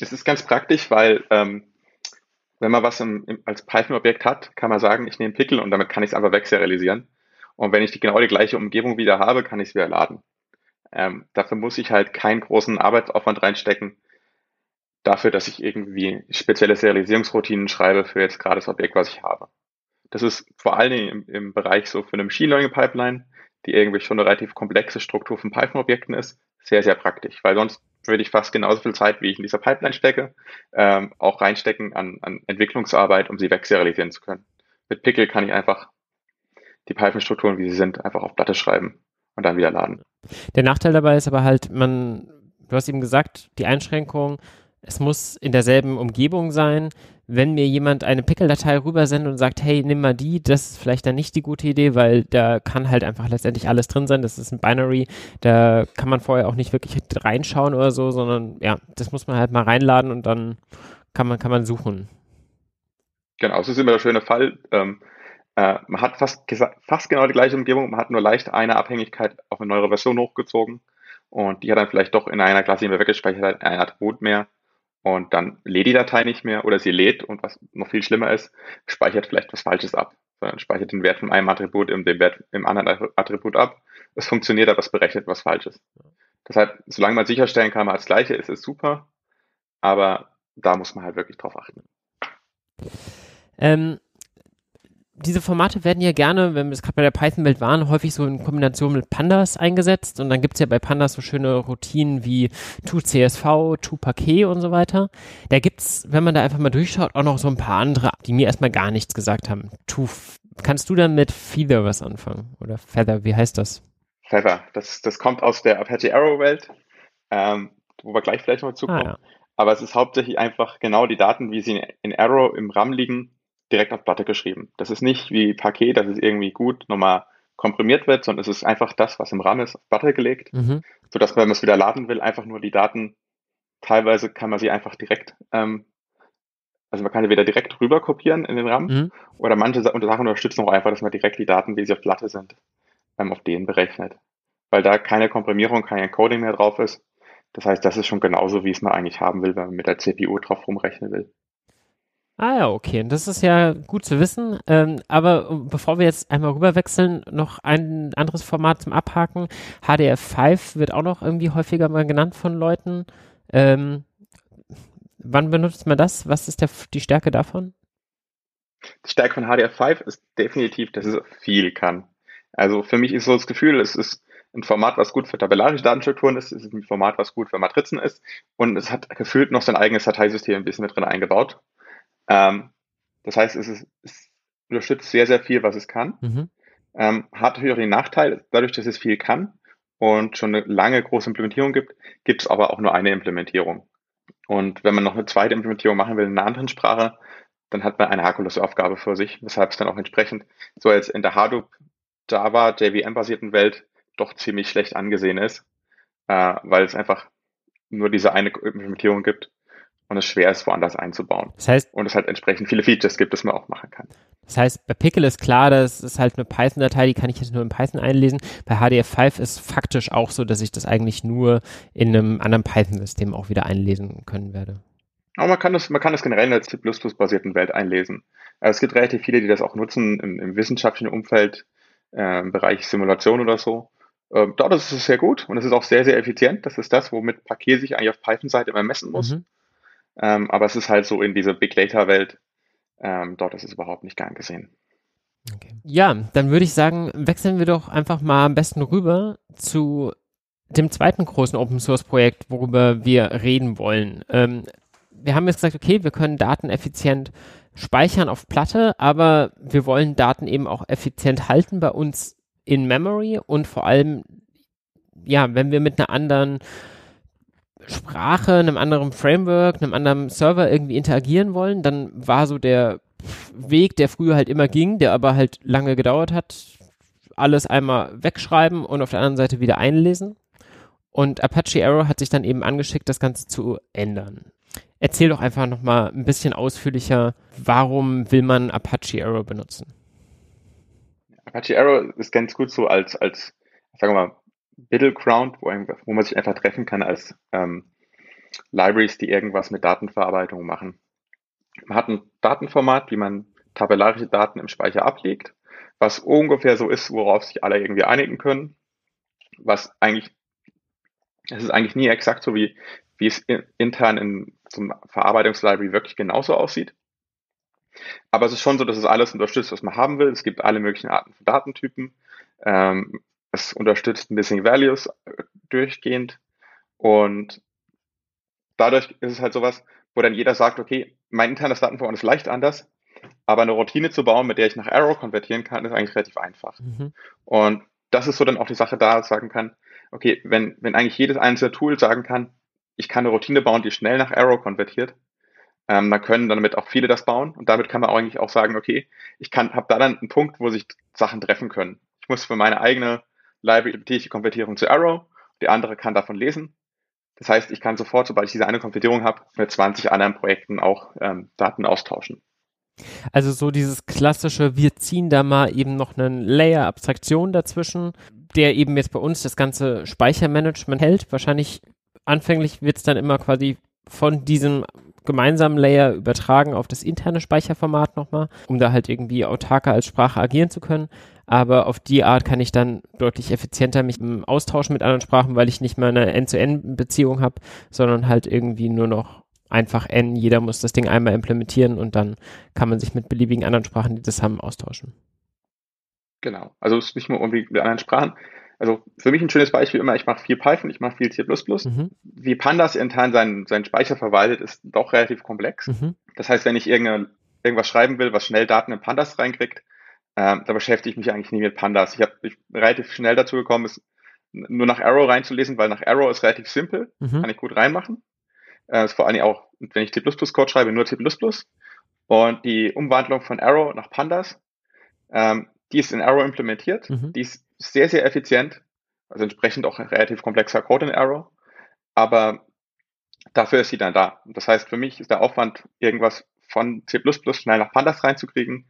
Es ist ganz praktisch, weil ähm, wenn man was im, im, als Python-Objekt hat, kann man sagen, ich nehme Pickle und damit kann ich es einfach wegserialisieren. Und wenn ich die, genau die gleiche Umgebung wieder habe, kann ich es wieder laden. Ähm, dafür muss ich halt keinen großen Arbeitsaufwand reinstecken, dafür, dass ich irgendwie spezielle Serialisierungsroutinen schreibe für jetzt gerade das Objekt, was ich habe. Das ist vor allen Dingen im, im Bereich so für eine Machine Learning Pipeline, die irgendwie schon eine relativ komplexe Struktur von Python-Objekten ist, sehr, sehr praktisch, weil sonst würde ich fast genauso viel Zeit, wie ich in dieser Pipeline stecke, ähm, auch reinstecken an, an Entwicklungsarbeit, um sie wegserialisieren zu können. Mit Pickle kann ich einfach die Python-Strukturen, wie sie sind, einfach auf Platte schreiben und dann wieder laden. Der Nachteil dabei ist aber halt, man, du hast eben gesagt, die Einschränkung, es muss in derselben Umgebung sein. Wenn mir jemand eine Pickle-Datei rübersendet und sagt, hey, nimm mal die, das ist vielleicht dann nicht die gute Idee, weil da kann halt einfach letztendlich alles drin sein. Das ist ein Binary, da kann man vorher auch nicht wirklich reinschauen oder so, sondern ja, das muss man halt mal reinladen und dann kann man, kann man suchen. Genau, das ist immer der schöne Fall. Ähm, äh, man hat fast, fast genau die gleiche Umgebung, man hat nur leicht eine Abhängigkeit auf eine neuere Version hochgezogen und die hat dann vielleicht doch in einer Klasse, die wir weggespeichert hat, ein Attribut mehr und dann lädt die Datei nicht mehr oder sie lädt und was noch viel schlimmer ist, speichert vielleicht was Falsches ab, sondern speichert den Wert von einem Attribut im, den Wert im anderen Attribut ab. Es funktioniert, aber es berechnet was Falsches. Deshalb, solange man sicherstellen kann, man hat das Gleiche, ist es super, aber da muss man halt wirklich drauf achten. Ähm, diese Formate werden ja gerne, wenn wir es gerade bei der Python-Welt waren, häufig so in Kombination mit Pandas eingesetzt. Und dann gibt es ja bei Pandas so schöne Routinen wie toCSV, toParquet und so weiter. Da gibt es, wenn man da einfach mal durchschaut, auch noch so ein paar andere, die mir erstmal gar nichts gesagt haben. To, kannst du dann mit Feather was anfangen? Oder Feather, wie heißt das? Feather, das, das kommt aus der Apache Arrow-Welt, ähm, wo wir gleich vielleicht noch zukommen. Ah, ja. Aber es ist hauptsächlich einfach genau die Daten, wie sie in Arrow im RAM liegen, direkt auf Platte geschrieben. Das ist nicht wie Paket, dass es irgendwie gut nochmal komprimiert wird, sondern es ist einfach das, was im RAM ist, auf Platte gelegt, mhm. sodass man, wenn man es wieder laden will, einfach nur die Daten, teilweise kann man sie einfach direkt, ähm, also man kann sie wieder direkt rüber kopieren in den RAM mhm. oder manche Sachen unterstützen auch einfach, dass man direkt die Daten, wie sie auf Platte sind, ähm, auf denen berechnet. Weil da keine Komprimierung, kein Encoding mehr drauf ist. Das heißt, das ist schon genauso, wie es man eigentlich haben will, wenn man mit der CPU drauf rumrechnen will. Ah ja, okay. Das ist ja gut zu wissen. Ähm, aber bevor wir jetzt einmal rüberwechseln, noch ein anderes Format zum Abhaken. HDF5 wird auch noch irgendwie häufiger mal genannt von Leuten. Ähm, wann benutzt man das? Was ist der, die Stärke davon? Die Stärke von HDF5 ist definitiv, dass es viel kann. Also für mich ist so das Gefühl, es ist ein Format, was gut für tabellarische Datenstrukturen ist, es ist ein Format, was gut für Matrizen ist und es hat gefühlt noch sein eigenes Dateisystem ein bisschen mit drin eingebaut. Ähm, das heißt, es, ist, es unterstützt sehr, sehr viel, was es kann. Mhm. Ähm, hat natürlich auch den Nachteil, dadurch, dass es viel kann und schon eine lange große Implementierung gibt, gibt es aber auch nur eine Implementierung. Und wenn man noch eine zweite Implementierung machen will in einer anderen Sprache, dann hat man eine Herkulesaufgabe für sich, weshalb es dann auch entsprechend so jetzt in der Hadoop Java JVM-basierten Welt doch ziemlich schlecht angesehen ist, äh, weil es einfach nur diese eine Implementierung gibt und es schwer ist, woanders einzubauen. Das heißt, und es halt entsprechend viele Features gibt, das man auch machen kann. Das heißt, bei Pickle ist klar, das ist halt eine Python-Datei, die kann ich jetzt nur in Python einlesen. Bei HDF5 ist faktisch auch so, dass ich das eigentlich nur in einem anderen Python-System auch wieder einlesen können werde. Aber man kann das, man kann das generell in der C++-basierten Welt einlesen. Also es gibt relativ viele, die das auch nutzen im, im wissenschaftlichen Umfeld, äh, im Bereich Simulation oder so. Ähm, dort ist es sehr gut und es ist auch sehr, sehr effizient. Das ist das, womit Parquet sich eigentlich auf Python-Seite immer messen muss. Mhm. Ähm, aber es ist halt so in dieser Big Data-Welt, ähm, dort ist es überhaupt nicht gern gesehen. Okay. Ja, dann würde ich sagen, wechseln wir doch einfach mal am besten rüber zu dem zweiten großen Open Source Projekt, worüber wir reden wollen. Ähm, wir haben jetzt gesagt, okay, wir können Daten effizient speichern auf Platte, aber wir wollen Daten eben auch effizient halten bei uns in Memory und vor allem, ja, wenn wir mit einer anderen Sprache, einem anderen Framework, einem anderen Server irgendwie interagieren wollen, dann war so der Weg, der früher halt immer ging, der aber halt lange gedauert hat, alles einmal wegschreiben und auf der anderen Seite wieder einlesen. Und Apache Arrow hat sich dann eben angeschickt, das Ganze zu ändern. Erzähl doch einfach nochmal ein bisschen ausführlicher, warum will man Apache Arrow benutzen? Apache Arrow ist ganz gut so als, als sagen wir mal, Middle Ground, wo, wo man sich einfach treffen kann als ähm, Libraries, die irgendwas mit Datenverarbeitung machen. Man hat ein Datenformat, wie man tabellarische Daten im Speicher ablegt, was ungefähr so ist, worauf sich alle irgendwie einigen können, was eigentlich, es ist eigentlich nie exakt so, wie, wie es intern in zum Verarbeitungslibrary wirklich genauso aussieht. Aber es ist schon so, dass es alles unterstützt, was man haben will. Es gibt alle möglichen Arten von Datentypen. Ähm, es unterstützt Missing Values äh, durchgehend. Und dadurch ist es halt sowas, wo dann jeder sagt, okay, mein internes Datenformat ist leicht anders, aber eine Routine zu bauen, mit der ich nach Arrow konvertieren kann, ist eigentlich relativ einfach. Mhm. Und das ist so dann auch die Sache da, sagen kann, okay, wenn, wenn eigentlich jedes einzelne Tool sagen kann, ich kann eine Routine bauen, die schnell nach Arrow konvertiert, ähm, dann können damit auch viele das bauen und damit kann man eigentlich auch sagen, okay, ich kann, habe da dann einen Punkt, wo sich Sachen treffen können. Ich muss für meine eigene Die Konvertierung zu Arrow, die andere kann davon lesen. Das heißt, ich kann sofort, sobald ich diese eine Konvertierung habe, mit 20 anderen Projekten auch ähm, Daten austauschen. Also so dieses klassische, wir ziehen da mal eben noch einen Layer Abstraktion dazwischen, der eben jetzt bei uns das ganze Speichermanagement hält. Wahrscheinlich anfänglich wird es dann immer quasi von diesem gemeinsamen Layer übertragen auf das interne Speicherformat nochmal, um da halt irgendwie autarker als Sprache agieren zu können. Aber auf die Art kann ich dann deutlich effizienter mich austauschen mit anderen Sprachen, weil ich nicht mal eine End-zu-End-Beziehung habe, sondern halt irgendwie nur noch einfach N. Jeder muss das Ding einmal implementieren und dann kann man sich mit beliebigen anderen Sprachen, die das haben, austauschen. Genau. Also es ist nicht nur irgendwie mit anderen Sprachen. Also für mich ein schönes Beispiel immer, ich mache viel Python, ich mache viel C++. Mhm. Wie Pandas intern seinen, seinen Speicher verwaltet, ist doch relativ komplex. Mhm. Das heißt, wenn ich irgendwas schreiben will, was schnell Daten in Pandas reinkriegt, ähm, da beschäftige ich mich eigentlich nie mit Pandas. Ich habe relativ schnell dazu gekommen, es nur nach Arrow reinzulesen, weil nach Arrow ist relativ simpel, mhm. kann ich gut reinmachen. Äh, ist vor allem auch, wenn ich C++-Code schreibe, nur C++. Und die Umwandlung von Arrow nach Pandas, ähm, die ist in Arrow implementiert. Mhm. Die ist sehr, sehr effizient. Also entsprechend auch relativ komplexer Code in Arrow. Aber dafür ist sie dann da. Das heißt, für mich ist der Aufwand, irgendwas von C++ schnell nach Pandas reinzukriegen.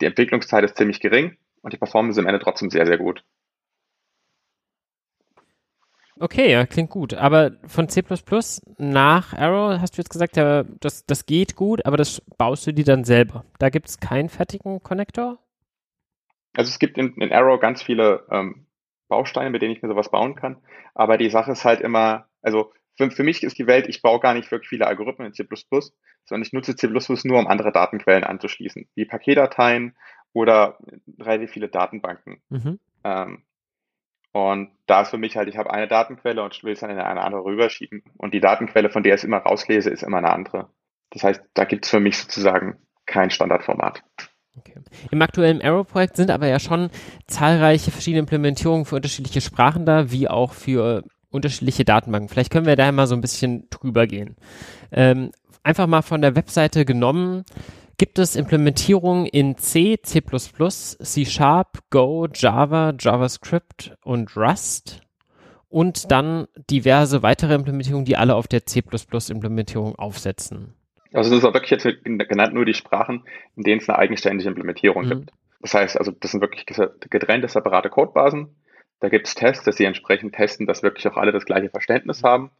Die Entwicklungszeit ist ziemlich gering und die Performance ist am Ende trotzdem sehr, sehr gut. Okay, ja, klingt gut. Aber von C nach Arrow hast du jetzt gesagt, ja, das, das geht gut, aber das baust du dir dann selber. Da gibt es keinen fertigen Connector? Also es gibt in, in Arrow ganz viele ähm, Bausteine, mit denen ich mir sowas bauen kann. Aber die Sache ist halt immer, also für, für mich ist die Welt, ich baue gar nicht wirklich viele Algorithmen in C++, sondern ich nutze C++ nur, um andere Datenquellen anzuschließen, wie Paketdateien oder relativ viele Datenbanken. Mhm. Ähm, und da ist für mich halt, ich habe eine Datenquelle und will es dann in eine andere rüberschieben. Und die Datenquelle, von der ich es immer rauslese, ist immer eine andere. Das heißt, da gibt es für mich sozusagen kein Standardformat. Okay. Im aktuellen Arrow-Projekt sind aber ja schon zahlreiche verschiedene Implementierungen für unterschiedliche Sprachen da, wie auch für unterschiedliche Datenbanken. Vielleicht können wir da mal so ein bisschen drüber gehen. Ähm, einfach mal von der Webseite genommen, gibt es Implementierungen in C, C++, C Sharp, Go, Java, JavaScript und Rust und dann diverse weitere Implementierungen, die alle auf der C++-Implementierung aufsetzen. Also das ist auch wirklich jetzt genannt nur die Sprachen, in denen es eine eigenständige Implementierung mhm. gibt. Das heißt also, das sind wirklich getrennte, separate Codebasen. Da gibt es Tests, dass sie entsprechend testen, dass wirklich auch alle das gleiche Verständnis haben.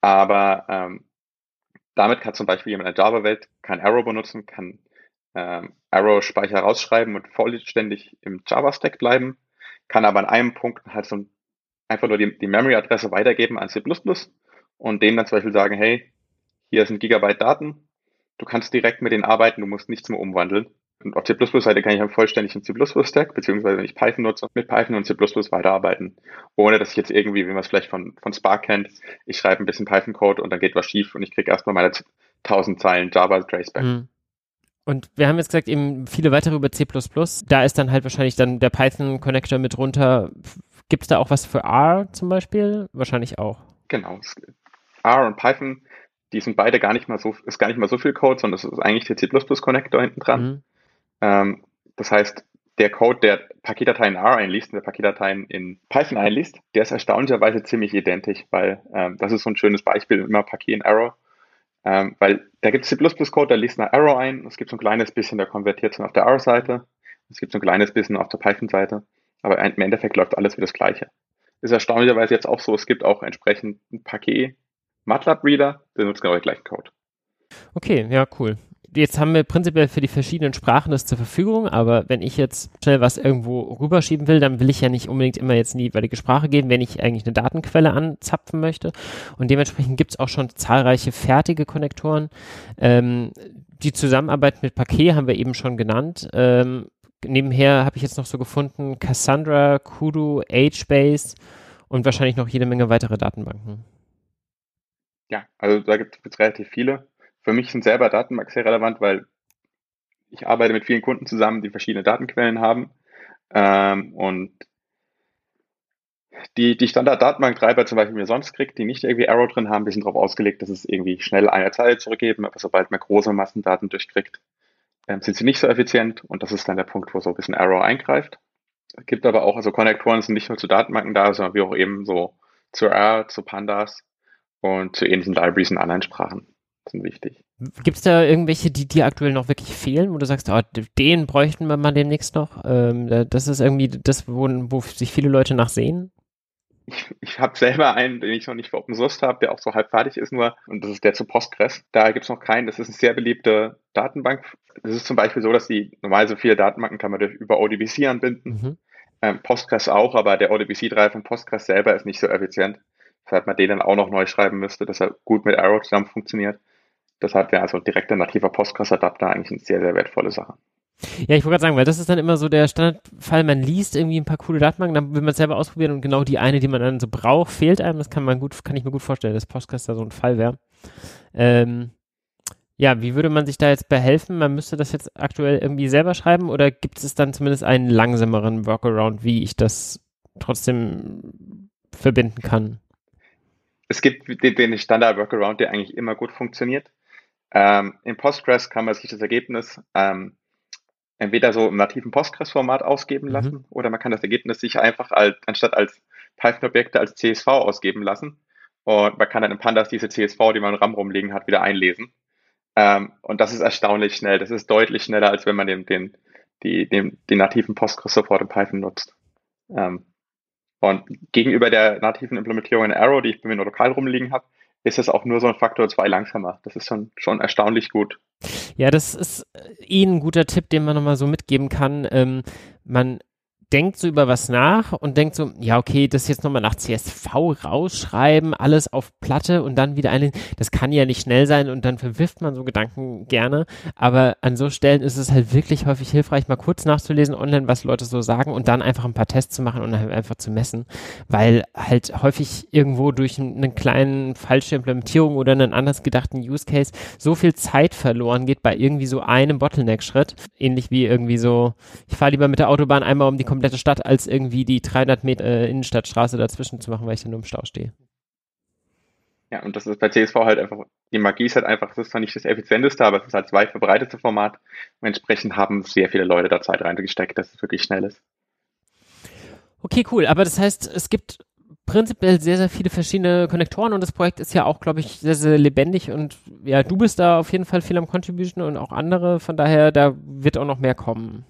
Aber ähm, damit kann zum Beispiel jemand in der Java-Welt kann Arrow benutzen, kann ähm, Arrow-Speicher rausschreiben und vollständig im Java-Stack bleiben, kann aber an einem Punkt halt so ein einfach nur die, die Memory-Adresse weitergeben an C++ und denen dann zum Beispiel sagen, hey, hier sind Gigabyte Daten, du kannst direkt mit denen arbeiten, du musst nichts mehr umwandeln. Und auf C++-Seite kann ich dann vollständig in C++-Stack, beziehungsweise wenn ich Python nutze, mit Python und C++ weiterarbeiten. Ohne dass ich jetzt irgendwie, wie man es vielleicht von, von Spark kennt, ich schreibe ein bisschen Python-Code und dann geht was schief und ich kriege erstmal meine 1000 Zeilen Java Traceback. Mhm. Und wir haben jetzt gesagt, eben viele weitere über C++. Da ist dann halt wahrscheinlich dann der Python-Connector mit drunter. Gibt es da auch was für R zum Beispiel? Wahrscheinlich auch. Genau. R und Python, die sind beide gar nicht mal so, ist gar nicht mal so viel Code, sondern es ist eigentlich der C++-Connector hinten dran. Mhm. Ähm, das heißt, der Code, der Paketdateien R einliest und der Paketdateien in Python einliest, der ist erstaunlicherweise ziemlich identisch, weil ähm, das ist so ein schönes Beispiel, immer Paket in Arrow. Ähm, weil da gibt es C++-Code, der liest nach Arrow ein, es gibt so ein kleines bisschen, der konvertiert dann auf der R-Seite, es gibt so ein kleines bisschen auf der Python-Seite, aber im Endeffekt läuft alles wie das Gleiche. Ist erstaunlicherweise jetzt auch so, es gibt auch entsprechend ein Paket MATLAB-Reader, der nutzt genau den gleichen Code. Okay, ja, cool jetzt haben wir prinzipiell für die verschiedenen Sprachen das zur Verfügung, aber wenn ich jetzt schnell was irgendwo rüberschieben will, dann will ich ja nicht unbedingt immer jetzt in die jeweilige Sprache gehen, wenn ich eigentlich eine Datenquelle anzapfen möchte. Und dementsprechend gibt es auch schon zahlreiche fertige Konnektoren. Ähm, die Zusammenarbeit mit Paket haben wir eben schon genannt. Ähm, nebenher habe ich jetzt noch so gefunden Cassandra, Kudu, HBase und wahrscheinlich noch jede Menge weitere Datenbanken. Ja, also da gibt es relativ viele. Für mich sind selber Datenbanken sehr relevant, weil ich arbeite mit vielen Kunden zusammen, die verschiedene Datenquellen haben. Ähm, und die, die Standard-Datenbanktreiber zum Beispiel, die mir sonst kriegt, die nicht irgendwie Arrow drin haben, die sind darauf ausgelegt, dass es irgendwie schnell eine Zeile zurückgeben, aber sobald man große Massendaten durchkriegt, ähm, sind sie nicht so effizient und das ist dann der Punkt, wo so ein bisschen Arrow eingreift. Es gibt aber auch, also Konnektoren sind nicht nur zu Datenbanken da, sondern wie auch eben so zu R, zu Pandas und zu ähnlichen Libraries in anderen Sprachen sind wichtig. Gibt es da irgendwelche, die dir aktuell noch wirklich fehlen, wo du sagst, oh, den bräuchten wir mal demnächst noch? Ähm, das ist irgendwie das, wo, wo sich viele Leute nach sehen? Ich, ich habe selber einen, den ich noch nicht für Open Source habe, der auch so halb fertig ist nur, und das ist der zu Postgres. Da gibt es noch keinen. Das ist eine sehr beliebte Datenbank. Es ist zum Beispiel so, dass die normalerweise viele Datenbanken kann man durch, über ODBC anbinden. Mhm. Ähm, Postgres auch, aber der ODBC-Drive von Postgres selber ist nicht so effizient, weshalb man den dann auch noch neu schreiben müsste, dass er gut mit Arrow zusammen funktioniert. Deshalb wäre also direkter nativer Postgres-Adapter eigentlich eine sehr, sehr wertvolle Sache. Ja, ich wollte gerade sagen, weil das ist dann immer so der Standardfall, man liest irgendwie ein paar coole Datenbanken, dann will man es selber ausprobieren und genau die eine, die man dann so braucht, fehlt einem. Das kann man gut, kann ich mir gut vorstellen, dass Postgres da so ein Fall wäre. Ähm, ja, wie würde man sich da jetzt behelfen? Man müsste das jetzt aktuell irgendwie selber schreiben oder gibt es dann zumindest einen langsameren Workaround, wie ich das trotzdem verbinden kann? Es gibt den, den Standard-Workaround, der eigentlich immer gut funktioniert. Ähm, in Postgres kann man sich das Ergebnis ähm, entweder so im nativen Postgres-Format ausgeben mhm. lassen oder man kann das Ergebnis sich einfach als, anstatt als Python-Objekte als CSV ausgeben lassen. Und man kann dann in Pandas diese CSV, die man im RAM rumliegen hat, wieder einlesen. Ähm, und das ist erstaunlich schnell. Das ist deutlich schneller, als wenn man den, den, die, den, den nativen Postgres-Support in Python nutzt. Ähm, und gegenüber der nativen Implementierung in Arrow, die ich bei mir nur lokal rumliegen habe, ist es auch nur so ein Faktor 2 langsamer. Das ist schon, schon erstaunlich gut. Ja, das ist eh ein guter Tipp, den man nochmal so mitgeben kann. Ähm, man denkt so über was nach und denkt so, ja, okay, das jetzt nochmal nach CSV rausschreiben, alles auf Platte und dann wieder einlesen, das kann ja nicht schnell sein und dann verwirft man so Gedanken gerne. Aber an so Stellen ist es halt wirklich häufig hilfreich, mal kurz nachzulesen online, was Leute so sagen und dann einfach ein paar Tests zu machen und dann einfach zu messen, weil halt häufig irgendwo durch eine kleine falsche Implementierung oder einen anders gedachten Use Case so viel Zeit verloren geht bei irgendwie so einem Bottleneck-Schritt. Ähnlich wie irgendwie so, ich fahre lieber mit der Autobahn einmal um die komplette Stadt, als irgendwie die 300 Meter äh, Innenstadtstraße dazwischen zu machen, weil ich dann nur im Stau stehe. Ja, und das ist bei CSV halt einfach, die Magie ist halt einfach, es ist zwar nicht das effizienteste, aber es ist halt das weit verbreitete Format. Und entsprechend haben sehr viele Leute da Zeit reingesteckt, dass es wirklich schnell ist. Okay, cool. Aber das heißt, es gibt prinzipiell sehr, sehr viele verschiedene Konnektoren und das Projekt ist ja auch, glaube ich, sehr, sehr lebendig und ja, du bist da auf jeden Fall viel am Contribution und auch andere. Von daher, da wird auch noch mehr kommen.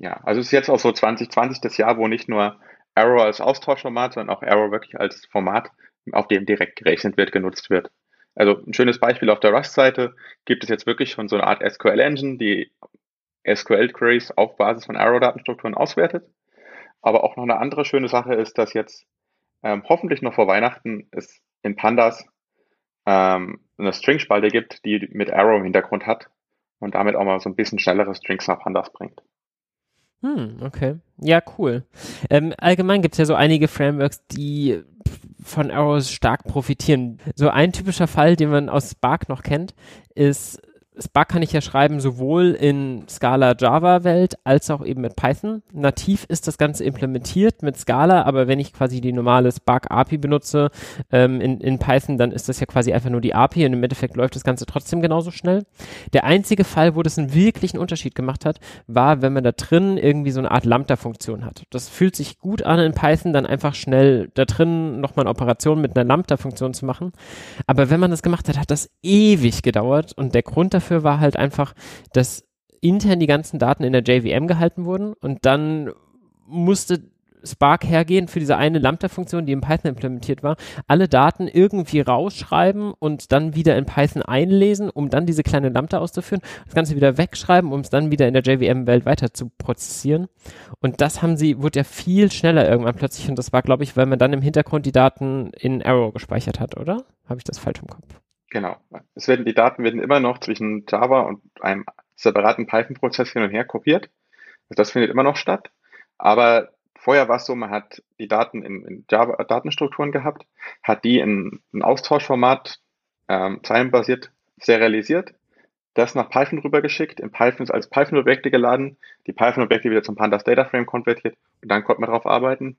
Ja, also es ist jetzt auch so 2020 das Jahr, wo nicht nur Arrow als Austauschformat, sondern auch Arrow wirklich als Format, auf dem direkt gerechnet wird, genutzt wird. Also ein schönes Beispiel auf der Rust-Seite gibt es jetzt wirklich schon so eine Art SQL-Engine, die SQL-Queries auf Basis von Arrow-Datenstrukturen auswertet. Aber auch noch eine andere schöne Sache ist, dass jetzt ähm, hoffentlich noch vor Weihnachten es in Pandas ähm, eine String-Spalte gibt, die mit Arrow im Hintergrund hat und damit auch mal so ein bisschen schnellere Strings nach Pandas bringt. Hm, okay. Ja, cool. Ähm, allgemein gibt es ja so einige Frameworks, die von Arrows stark profitieren. So ein typischer Fall, den man aus Spark noch kennt, ist Spark kann ich ja schreiben sowohl in Scala Java Welt als auch eben mit Python. Nativ ist das Ganze implementiert mit Scala, aber wenn ich quasi die normale Spark API benutze ähm, in, in Python, dann ist das ja quasi einfach nur die API und im Endeffekt läuft das Ganze trotzdem genauso schnell. Der einzige Fall, wo das einen wirklichen Unterschied gemacht hat, war, wenn man da drin irgendwie so eine Art Lambda-Funktion hat. Das fühlt sich gut an in Python, dann einfach schnell da drin nochmal eine Operation mit einer Lambda-Funktion zu machen. Aber wenn man das gemacht hat, hat das ewig gedauert und der Grund dafür dafür war halt einfach, dass intern die ganzen Daten in der JVM gehalten wurden und dann musste Spark hergehen für diese eine Lambda-Funktion, die in Python implementiert war, alle Daten irgendwie rausschreiben und dann wieder in Python einlesen, um dann diese kleine Lambda auszuführen, das Ganze wieder wegschreiben, um es dann wieder in der JVM-Welt weiter zu prozessieren. Und das haben sie, wurde ja viel schneller irgendwann plötzlich und das war, glaube ich, weil man dann im Hintergrund die Daten in Arrow gespeichert hat, oder? Habe ich das falsch im Kopf? Genau. Es werden, die Daten werden immer noch zwischen Java und einem separaten Python-Prozess hin und her kopiert. Also das findet immer noch statt. Aber vorher war es so, man hat die Daten in, in Java-Datenstrukturen gehabt, hat die in ein Austauschformat ähm, zeilenbasiert serialisiert, das nach Python rübergeschickt, in Python als Python-Objekte geladen, die Python-Objekte wieder zum Pandas Data Frame konvertiert und dann konnte man darauf arbeiten.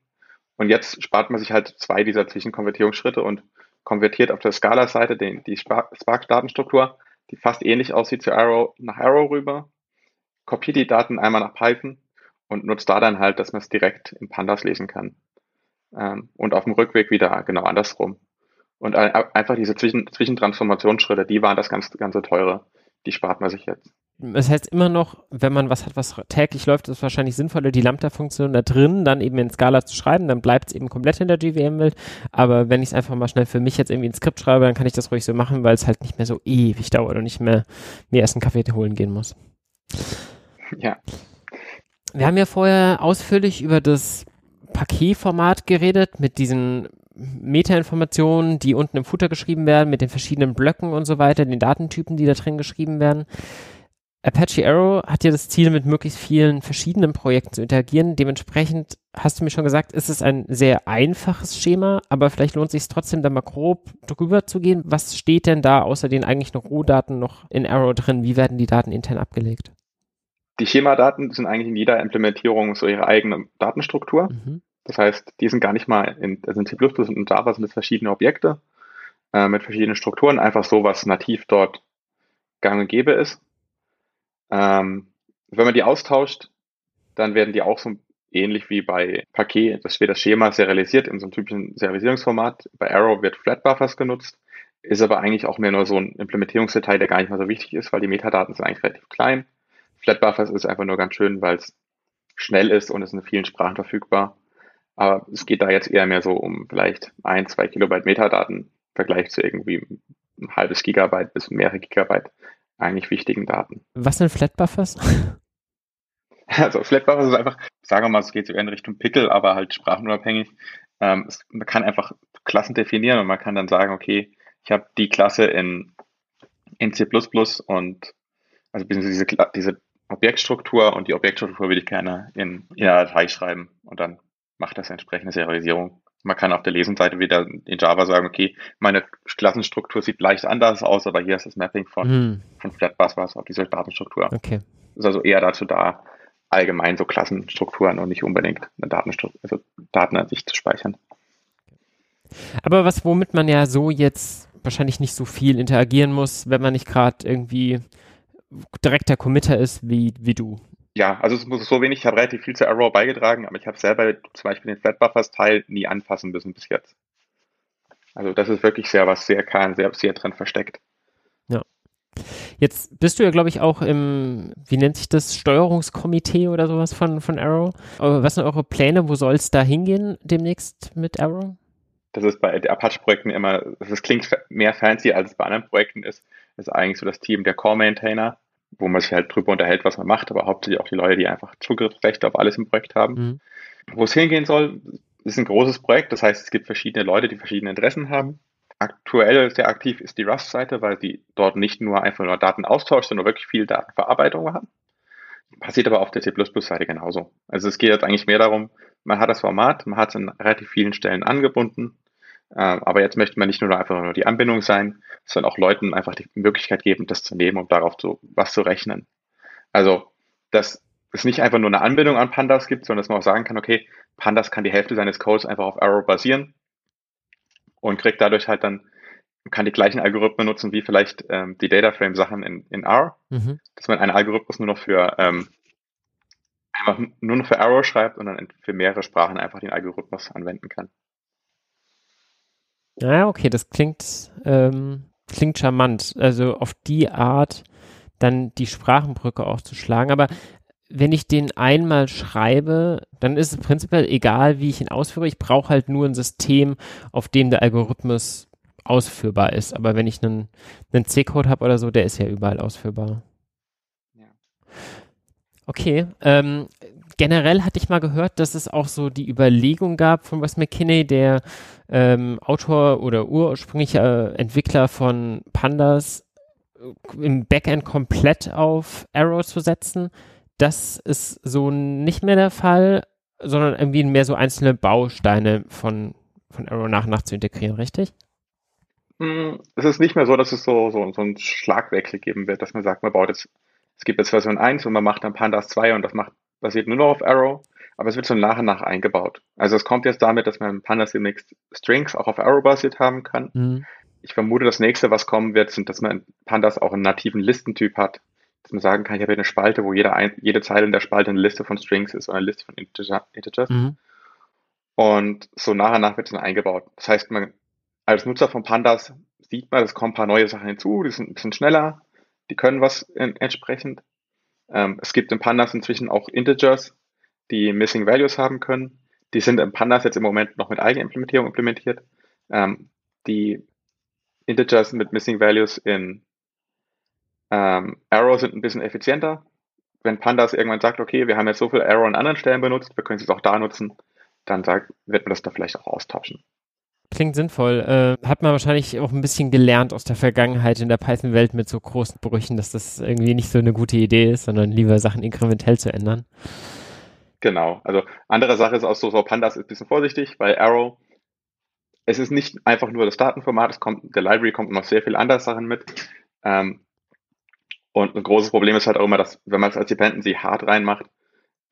Und jetzt spart man sich halt zwei dieser Zwischenkonvertierungsschritte und konvertiert auf der Scala-Seite die Spark-Datenstruktur, die fast ähnlich aussieht zu Arrow, nach Arrow rüber, kopiert die Daten einmal nach Python und nutzt da dann halt, dass man es direkt in Pandas lesen kann. Ähm, und auf dem Rückweg wieder genau andersrum. Und einfach diese Zwischen Zwischentransformationsschritte, die waren das ganz, ganze teure. Die spart man sich jetzt. Das heißt immer noch, wenn man was hat, was täglich läuft, ist es wahrscheinlich sinnvoller, die Lambda-Funktion da drin dann eben in Scala zu schreiben, dann bleibt es eben komplett in der GVM-Welt. Aber wenn ich es einfach mal schnell für mich jetzt irgendwie ein Skript schreibe, dann kann ich das ruhig so machen, weil es halt nicht mehr so ewig dauert und nicht mehr mir erst einen Kaffee holen gehen muss. Ja. Wir haben ja vorher ausführlich über das Paketformat geredet mit diesen Metainformationen, die unten im Footer geschrieben werden, mit den verschiedenen Blöcken und so weiter, den Datentypen, die da drin geschrieben werden. Apache Arrow hat ja das Ziel, mit möglichst vielen verschiedenen Projekten zu interagieren. Dementsprechend hast du mir schon gesagt, ist es ein sehr einfaches Schema, aber vielleicht lohnt es sich trotzdem, da mal grob drüber zu gehen. Was steht denn da außer den eigentlichen Rohdaten noch in Arrow drin? Wie werden die Daten intern abgelegt? Die Schemadaten sind eigentlich in jeder Implementierung so ihre eigene Datenstruktur. Mhm. Das heißt, die sind gar nicht mal in, also in C++ und in Java sind es verschiedene Objekte äh, mit verschiedenen Strukturen, einfach so, was nativ dort gang und gäbe ist. Ähm, wenn man die austauscht, dann werden die auch so ähnlich wie bei Paket, das wird das Schema serialisiert in so einem typischen Serialisierungsformat. Bei Arrow wird Flatbuffers genutzt, ist aber eigentlich auch mehr nur so ein Implementierungsdetail, der gar nicht mal so wichtig ist, weil die Metadaten sind eigentlich relativ klein. Flatbuffers ist einfach nur ganz schön, weil es schnell ist und es in vielen Sprachen verfügbar. Aber es geht da jetzt eher mehr so um vielleicht ein, zwei Kilobyte Metadaten im Vergleich zu irgendwie ein halbes Gigabyte bis mehrere Gigabyte eigentlich wichtigen Daten. Was sind Flatbuffers? Also Flatbuffers ist einfach, sagen wir mal, es geht so in Richtung Pickle, aber halt sprachenunabhängig. Ähm, es, man kann einfach Klassen definieren und man kann dann sagen, okay, ich habe die Klasse in, in C++ und also diese, diese Objektstruktur und die Objektstruktur würde ich gerne in, in einer Datei schreiben und dann macht das entsprechende Serialisierung. Man kann auf der Lesenseite wieder in Java sagen, okay, meine Klassenstruktur sieht leicht anders aus, aber hier ist das Mapping von, hm. von Flatbus was auf diese Datenstruktur. Okay. Ist also eher dazu da, allgemein so Klassenstrukturen und nicht unbedingt eine Datenstruktur, also Daten an sich zu speichern. Aber was, womit man ja so jetzt wahrscheinlich nicht so viel interagieren muss, wenn man nicht gerade irgendwie direkter Committer ist wie, wie du ja, also es muss so wenig, ich habe relativ viel zu Arrow beigetragen, aber ich habe selber zum Beispiel den Flatbuffers-Teil nie anfassen müssen bis jetzt. Also das ist wirklich sehr was sehr kern, sehr, sehr drin versteckt. Ja. Jetzt bist du ja, glaube ich, auch im, wie nennt sich das, Steuerungskomitee oder sowas von, von Arrow. Aber was sind eure Pläne? Wo soll es da hingehen demnächst mit Arrow? Das ist bei Apache-Projekten immer, das klingt mehr fancy, als es bei anderen Projekten ist. Das ist eigentlich so das Team der Core-Maintainer wo man sich halt drüber unterhält, was man macht, aber hauptsächlich auch die Leute, die einfach Zugriffsrechte auf alles im Projekt haben. Mhm. wo es hingehen soll, ist ein großes Projekt. Das heißt, es gibt verschiedene Leute, die verschiedene Interessen haben. Aktuell sehr aktiv ist die Rust-Seite, weil die dort nicht nur einfach nur Daten austauscht, sondern wirklich viel Datenverarbeitung haben. Passiert aber auf der C++-Seite genauso. Also es geht jetzt eigentlich mehr darum, man hat das Format, man hat es an relativ vielen Stellen angebunden, aber jetzt möchte man nicht nur einfach nur die Anbindung sein, sondern auch Leuten einfach die Möglichkeit geben, das zu nehmen, um darauf zu, was zu rechnen. Also, dass es nicht einfach nur eine Anbindung an Pandas gibt, sondern dass man auch sagen kann, okay, Pandas kann die Hälfte seines Codes einfach auf Arrow basieren und kriegt dadurch halt dann, kann die gleichen Algorithmen nutzen wie vielleicht ähm, die Dataframe-Sachen in, in R, mhm. dass man einen Algorithmus nur noch für ähm, einfach nur noch für Arrow schreibt und dann für mehrere Sprachen einfach den Algorithmus anwenden kann. Ja, okay, das klingt, ähm, klingt charmant. Also auf die Art dann die Sprachenbrücke auch zu schlagen. Aber wenn ich den einmal schreibe, dann ist es prinzipiell egal, wie ich ihn ausführe. Ich brauche halt nur ein System, auf dem der Algorithmus ausführbar ist. Aber wenn ich einen, einen C-Code habe oder so, der ist ja überall ausführbar. Ja. Okay. Ähm, generell hatte ich mal gehört, dass es auch so die Überlegung gab von Wes McKinney, der ähm, Autor oder ursprünglicher Entwickler von Pandas, äh, im Backend komplett auf Arrow zu setzen. Das ist so nicht mehr der Fall, sondern irgendwie mehr so einzelne Bausteine von, von Arrow nach und nach zu integrieren, richtig? Hm, es ist nicht mehr so, dass es so, so, so einen Schlagwechsel geben wird, dass man sagt, man baut jetzt, es gibt jetzt Version 1 und man macht dann Pandas 2 und das macht, basiert nur noch auf Arrow, aber es wird so nach und nach eingebaut. Also es kommt jetzt damit, dass man Pandas demnächst Strings auch auf Arrow basiert haben kann. Mhm. Ich vermute, das nächste, was kommen wird, sind, dass man Pandas auch einen nativen Listentyp hat dass man sagen kann, ich habe hier eine Spalte, wo jede, ein, jede Zeile in der Spalte eine Liste von Strings ist oder eine Liste von Integer, Integers. Mhm. Und so nach und nach wird es dann eingebaut. Das heißt, man als Nutzer von Pandas sieht man, es kommen ein paar neue Sachen hinzu, die sind ein bisschen schneller, die können was in, entsprechend. Ähm, es gibt in Pandas inzwischen auch Integers, die Missing Values haben können. Die sind in Pandas jetzt im Moment noch mit Eigenimplementierung implementiert. Ähm, die Integers mit Missing Values in ähm, Arrow sind ein bisschen effizienter. Wenn Pandas irgendwann sagt, okay, wir haben jetzt so viel Arrow an anderen Stellen benutzt, wir können es auch da nutzen, dann sagt, wird man das da vielleicht auch austauschen. Klingt sinnvoll. Äh, hat man wahrscheinlich auch ein bisschen gelernt aus der Vergangenheit in der Python-Welt mit so großen Brüchen, dass das irgendwie nicht so eine gute Idee ist, sondern lieber Sachen inkrementell zu ändern. Genau. Also andere Sache ist auch so, so Pandas ist ein bisschen vorsichtig, weil Arrow, es ist nicht einfach nur das Datenformat, es kommt, der Library kommt noch sehr viel andere Sachen mit. Ähm, und ein großes Problem ist halt auch immer, dass wenn man es als Dependency hart reinmacht,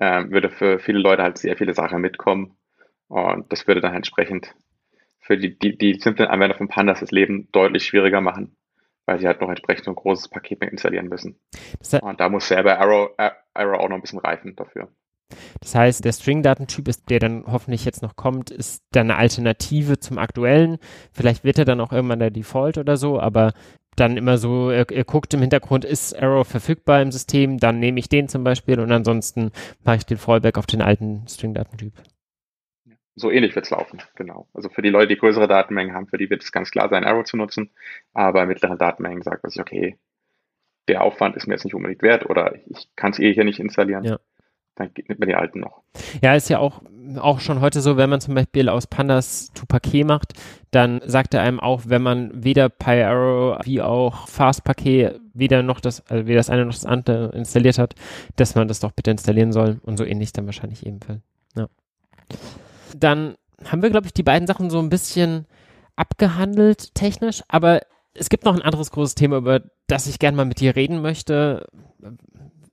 ähm, würde für viele Leute halt sehr viele Sachen mitkommen. Und das würde dann entsprechend für die, die, die simplen Anwender von Pandas das Leben deutlich schwieriger machen, weil sie halt noch entsprechend so ein großes Paket mehr installieren müssen. Und da muss selber Arrow, Arrow auch noch ein bisschen reifen dafür. Das heißt, der String-Datentyp ist, der dann hoffentlich jetzt noch kommt, ist dann eine Alternative zum aktuellen. Vielleicht wird er dann auch irgendwann der Default oder so, aber dann immer so, er, er, guckt im Hintergrund, ist Arrow verfügbar im System, dann nehme ich den zum Beispiel und ansonsten mache ich den Fallback auf den alten String-Datentyp. So ähnlich wird es laufen, genau. Also für die Leute, die größere Datenmengen haben, für die wird es ganz klar sein, Arrow zu nutzen, aber mittlere Datenmengen sagt man sich, okay, der Aufwand ist mir jetzt nicht unbedingt wert oder ich kann es eh hier nicht installieren. Ja dann nimmt man die alten noch. Ja, ist ja auch, auch schon heute so, wenn man zum Beispiel aus Pandas Tupac macht, dann sagt er einem auch, wenn man weder PyArrow wie auch FastPaket weder noch das, also weder das eine noch das andere installiert hat, dass man das doch bitte installieren soll und so ähnlich dann wahrscheinlich ebenfalls. Ja. Dann haben wir, glaube ich, die beiden Sachen so ein bisschen abgehandelt technisch, aber es gibt noch ein anderes großes Thema, über das ich gerne mal mit dir reden möchte,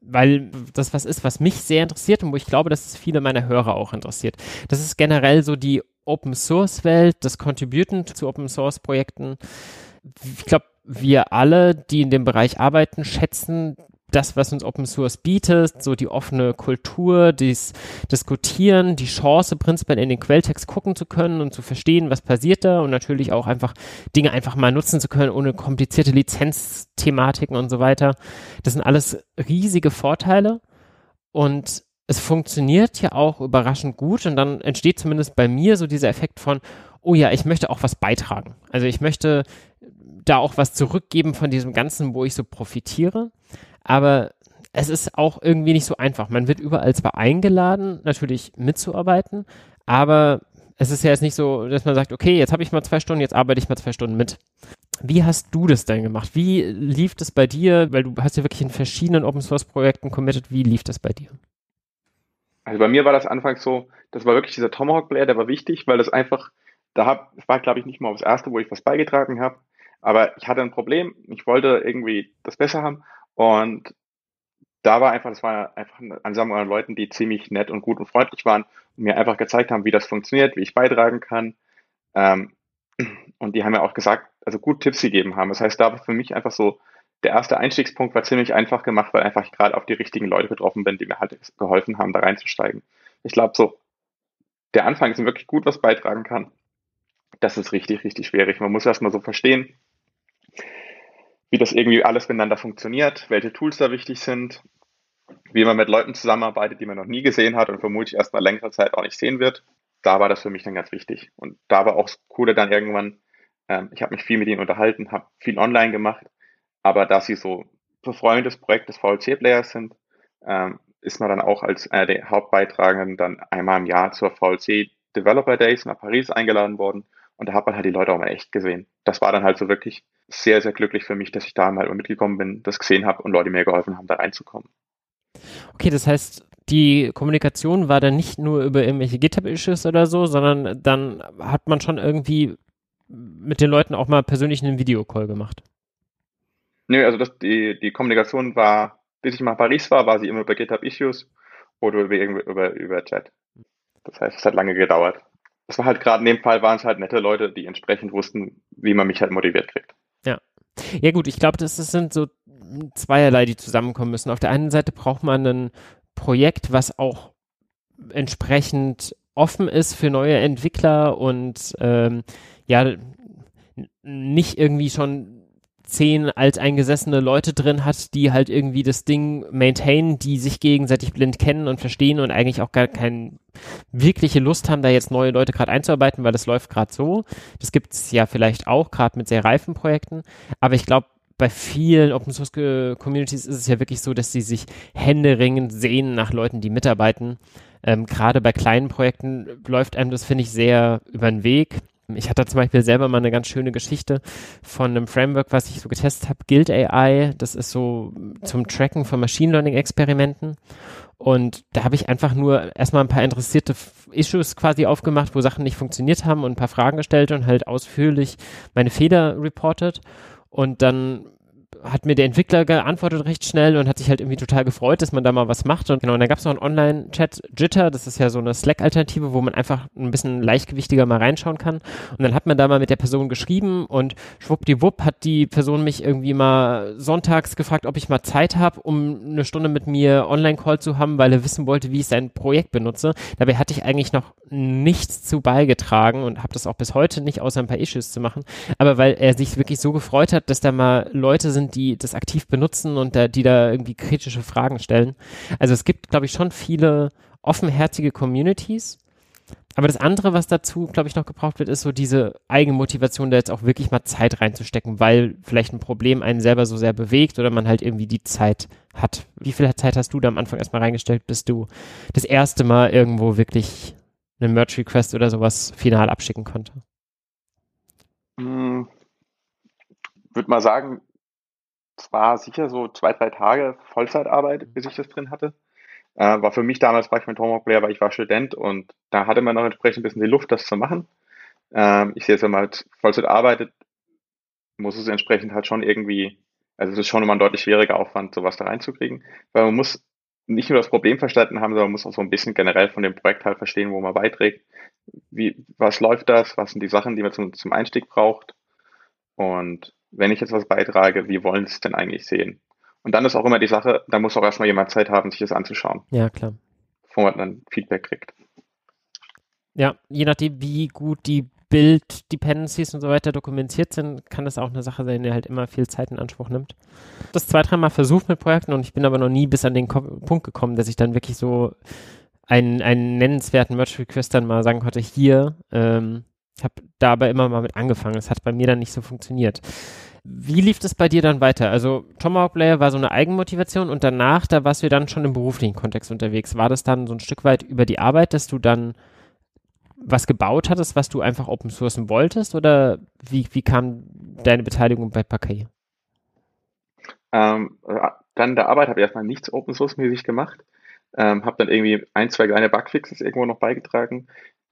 weil das was ist, was mich sehr interessiert und wo ich glaube, dass es viele meiner Hörer auch interessiert. Das ist generell so die Open Source Welt, das Contributen zu Open Source Projekten. Ich glaube, wir alle, die in dem Bereich arbeiten, schätzen das, was uns Open Source bietet, so die offene Kultur, das Diskutieren, die Chance, prinzipiell in den Quelltext gucken zu können und zu verstehen, was passiert da und natürlich auch einfach Dinge einfach mal nutzen zu können, ohne komplizierte Lizenzthematiken und so weiter. Das sind alles riesige Vorteile und es funktioniert ja auch überraschend gut und dann entsteht zumindest bei mir so dieser Effekt von, oh ja, ich möchte auch was beitragen. Also ich möchte da auch was zurückgeben von diesem Ganzen, wo ich so profitiere. Aber es ist auch irgendwie nicht so einfach. Man wird überall zwar eingeladen, natürlich mitzuarbeiten, aber es ist ja jetzt nicht so, dass man sagt, okay, jetzt habe ich mal zwei Stunden, jetzt arbeite ich mal zwei Stunden mit. Wie hast du das denn gemacht? Wie lief das bei dir? Weil du hast ja wirklich in verschiedenen Open Source Projekten committed. Wie lief das bei dir? Also bei mir war das anfangs so, das war wirklich dieser Tomahawk Player, der war wichtig, weil das einfach, da hab, war glaube ich nicht mal das erste, wo ich was beigetragen habe, aber ich hatte ein Problem, ich wollte irgendwie das besser haben und da war einfach, das war einfach eine Ansammlung an Leuten, die ziemlich nett und gut und freundlich waren und mir einfach gezeigt haben, wie das funktioniert, wie ich beitragen kann. Ähm, und die haben mir auch gesagt, also gut Tipps gegeben haben. Das heißt, da war für mich einfach so, der erste Einstiegspunkt war ziemlich einfach gemacht, weil einfach ich gerade auf die richtigen Leute getroffen bin, die mir halt geholfen haben, da reinzusteigen. Ich glaube, so der Anfang ist wirklich gut, was beitragen kann. Das ist richtig, richtig schwierig. Man muss erstmal so verstehen, wie das irgendwie alles miteinander funktioniert, welche Tools da wichtig sind, wie man mit Leuten zusammenarbeitet, die man noch nie gesehen hat und vermutlich erst mal längere Zeit auch nicht sehen wird. Da war das für mich dann ganz wichtig. Und da war auch das Coole dann irgendwann, ähm, ich habe mich viel mit ihnen unterhalten, habe viel online gemacht, aber da sie so Projekt des VLC-Players sind, ähm, ist man dann auch als einer der Hauptbeitragenden dann einmal im Jahr zur VLC Developer Days nach Paris eingeladen worden und da hat man halt die Leute auch mal echt gesehen. Das war dann halt so wirklich sehr, sehr glücklich für mich, dass ich da mal mitgekommen bin, das gesehen habe und Leute mir geholfen haben, da reinzukommen. Okay, das heißt, die Kommunikation war dann nicht nur über irgendwelche GitHub-Issues oder so, sondern dann hat man schon irgendwie mit den Leuten auch mal persönlich einen Videocall gemacht. Nö, also das, die, die Kommunikation war, bis ich mal in Paris war, war sie immer über GitHub-Issues oder über, über, über Chat. Das heißt, es hat lange gedauert. Das war halt gerade in dem Fall waren es halt nette Leute, die entsprechend wussten, wie man mich halt motiviert kriegt. Ja. Ja gut, ich glaube, das sind so zweierlei, die zusammenkommen müssen. Auf der einen Seite braucht man ein Projekt, was auch entsprechend offen ist für neue Entwickler und ähm, ja nicht irgendwie schon zehn alteingesessene Leute drin hat, die halt irgendwie das Ding maintainen, die sich gegenseitig blind kennen und verstehen und eigentlich auch gar keine wirkliche Lust haben, da jetzt neue Leute gerade einzuarbeiten, weil das läuft gerade so. Das gibt es ja vielleicht auch, gerade mit sehr reifen Projekten. Aber ich glaube, bei vielen Open Source Communities ist es ja wirklich so, dass sie sich händeringend sehen nach Leuten, die mitarbeiten. Ähm, Gerade bei kleinen Projekten läuft einem das, finde ich, sehr über den Weg. Ich hatte zum Beispiel selber mal eine ganz schöne Geschichte von einem Framework, was ich so getestet habe, Guild AI. Das ist so zum Tracken von Machine Learning Experimenten. Und da habe ich einfach nur erstmal ein paar interessierte Issues quasi aufgemacht, wo Sachen nicht funktioniert haben und ein paar Fragen gestellt und halt ausführlich meine Fehler reportet. Und dann hat mir der Entwickler geantwortet recht schnell und hat sich halt irgendwie total gefreut, dass man da mal was macht. Und genau, und da gab es noch einen Online-Chat, Jitter, das ist ja so eine Slack-Alternative, wo man einfach ein bisschen leichtgewichtiger mal reinschauen kann. Und dann hat man da mal mit der Person geschrieben und schwuppdiwupp hat die Person mich irgendwie mal sonntags gefragt, ob ich mal Zeit habe, um eine Stunde mit mir Online-Call zu haben, weil er wissen wollte, wie ich sein Projekt benutze. Dabei hatte ich eigentlich noch nichts zu beigetragen und habe das auch bis heute nicht, außer ein paar Issues zu machen. Aber weil er sich wirklich so gefreut hat, dass da mal Leute sind, die das aktiv benutzen und da, die da irgendwie kritische Fragen stellen. Also es gibt, glaube ich, schon viele offenherzige Communities. Aber das andere, was dazu, glaube ich, noch gebraucht wird, ist so diese Eigenmotivation, da jetzt auch wirklich mal Zeit reinzustecken, weil vielleicht ein Problem einen selber so sehr bewegt oder man halt irgendwie die Zeit hat. Wie viel Zeit hast du da am Anfang erstmal reingestellt, bis du das erste Mal irgendwo wirklich einen Merch Request oder sowas final abschicken konnte? Hm, würde mal sagen, es war sicher so zwei, drei Tage Vollzeitarbeit, bis ich das drin hatte. Äh, war für mich damals war ich mit Tomahawk Player, weil ich war Student und da hatte man noch entsprechend ein bisschen die Luft, das zu machen. Ähm, ich sehe jetzt, wenn man halt Vollzeit arbeitet, muss es entsprechend halt schon irgendwie, also es ist schon immer ein deutlich schwieriger Aufwand, sowas da reinzukriegen, weil man muss nicht nur das Problem verstanden haben, sondern man muss auch so ein bisschen generell von dem Projekt halt verstehen, wo man beiträgt. Wie, was läuft das? Was sind die Sachen, die man zum, zum Einstieg braucht? Und wenn ich jetzt was beitrage, wie wollen sie es denn eigentlich sehen? Und dann ist auch immer die Sache, da muss auch erstmal jemand Zeit haben, sich das anzuschauen. Ja, klar. Bevor man dann Feedback kriegt. Ja, je nachdem, wie gut die Bild-Dependencies und so weiter dokumentiert sind, kann das auch eine Sache sein, die halt immer viel Zeit in Anspruch nimmt. Das zwei, dreimal versucht mit Projekten und ich bin aber noch nie bis an den Ko Punkt gekommen, dass ich dann wirklich so einen, einen nennenswerten Merch Request dann mal sagen konnte, hier, ähm, ich habe dabei immer mal mit angefangen. Es hat bei mir dann nicht so funktioniert. Wie lief das bei dir dann weiter? Also Tomahawk Player war so eine Eigenmotivation und danach, da warst du dann schon im beruflichen Kontext unterwegs. War das dann so ein Stück weit über die Arbeit, dass du dann was gebaut hattest, was du einfach open sourcen wolltest oder wie, wie kam deine Beteiligung bei Parquet? Ähm, dann der Arbeit habe ich erstmal nichts Open Source mäßig gemacht, ähm, habe dann irgendwie ein, zwei kleine Bugfixes irgendwo noch beigetragen,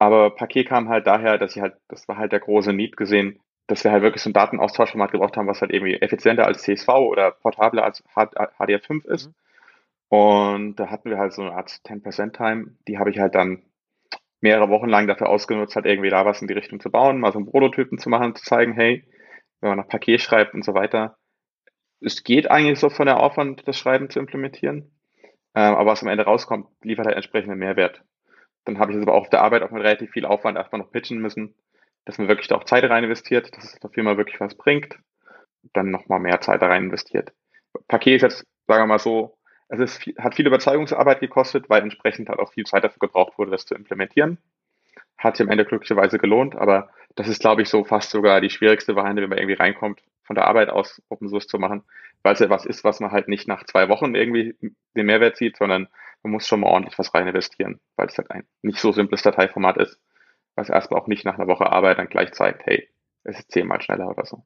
aber Paket kam halt daher, dass ich halt, das war halt der große Need gesehen, dass wir halt wirklich so ein Datenaustauschformat gebraucht haben, was halt irgendwie effizienter als CSV oder portabler als HDF5 ist. Mhm. Und da hatten wir halt so eine Art 10% Time, die habe ich halt dann mehrere Wochen lang dafür ausgenutzt, halt irgendwie da was in die Richtung zu bauen, mal so einen Prototypen zu machen, zu zeigen, hey, wenn man nach Paket schreibt und so weiter, es geht eigentlich so von der Aufwand, das Schreiben zu implementieren. Ähm, aber was am Ende rauskommt, liefert halt entsprechenden Mehrwert. Dann habe ich es aber auch auf der Arbeit auch mit relativ viel Aufwand erstmal noch pitchen müssen, dass man wirklich da auch Zeit rein investiert, dass es der Firma wirklich was bringt, dann nochmal mehr Zeit da rein investiert. Paket ist jetzt, sagen wir mal so, es ist, hat viel Überzeugungsarbeit gekostet, weil entsprechend halt auch viel Zeit dafür gebraucht wurde, das zu implementieren. Hat sich am Ende glücklicherweise gelohnt, aber das ist, glaube ich, so fast sogar die schwierigste Variante, wenn man irgendwie reinkommt, von der Arbeit aus Open Source zu machen, weil es ja was ist, was man halt nicht nach zwei Wochen irgendwie den Mehrwert sieht, sondern man muss schon mal ordentlich was rein investieren, weil es halt ein nicht so simples Dateiformat ist, was erstmal auch nicht nach einer Woche Arbeit dann gleich zeigt, hey, es ist zehnmal schneller oder so.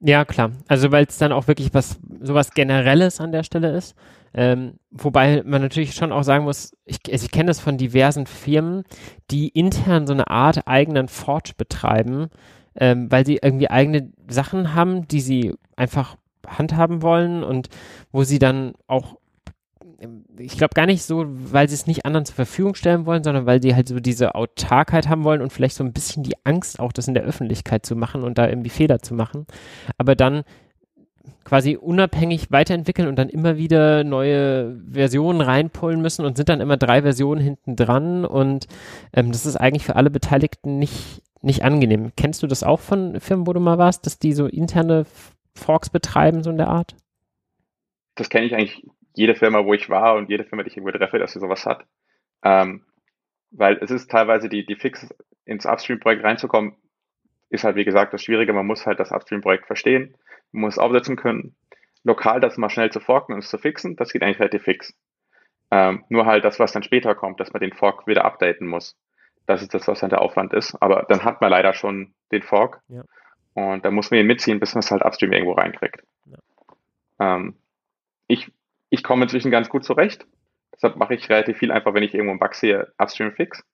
Ja, klar. Also weil es dann auch wirklich was sowas Generelles an der Stelle ist. Ähm, wobei man natürlich schon auch sagen muss, ich, also ich kenne das von diversen Firmen, die intern so eine Art eigenen Forge betreiben, ähm, weil sie irgendwie eigene Sachen haben, die sie einfach handhaben wollen und wo sie dann auch ich glaube gar nicht so, weil sie es nicht anderen zur Verfügung stellen wollen, sondern weil sie halt so diese Autarkheit haben wollen und vielleicht so ein bisschen die Angst auch, das in der Öffentlichkeit zu machen und da irgendwie Fehler zu machen. Aber dann quasi unabhängig weiterentwickeln und dann immer wieder neue Versionen reinpullen müssen und sind dann immer drei Versionen hinten dran und ähm, das ist eigentlich für alle Beteiligten nicht, nicht angenehm. Kennst du das auch von Firmen, wo du mal warst, dass die so interne Forks betreiben, so in der Art? Das kenne ich eigentlich jede Firma, wo ich war und jede Firma, die ich irgendwo treffe, dass sie sowas hat. Ähm, weil es ist teilweise die, die Fix ins Upstream-Projekt reinzukommen, ist halt wie gesagt das Schwierige. Man muss halt das Upstream-Projekt verstehen, man muss es aufsetzen können. Lokal das mal schnell zu forken und es zu fixen, das geht eigentlich relativ fix. Ähm, nur halt das, was dann später kommt, dass man den Fork wieder updaten muss. Das ist das, was dann der Aufwand ist. Aber dann hat man leider schon den Fork. Ja. Und dann muss man ihn mitziehen, bis man es halt upstream irgendwo reinkriegt. Ja. Ähm, ich ich komme inzwischen ganz gut zurecht. Deshalb mache ich relativ viel einfach, wenn ich irgendwo einen Bug sehe, Upstream Fix.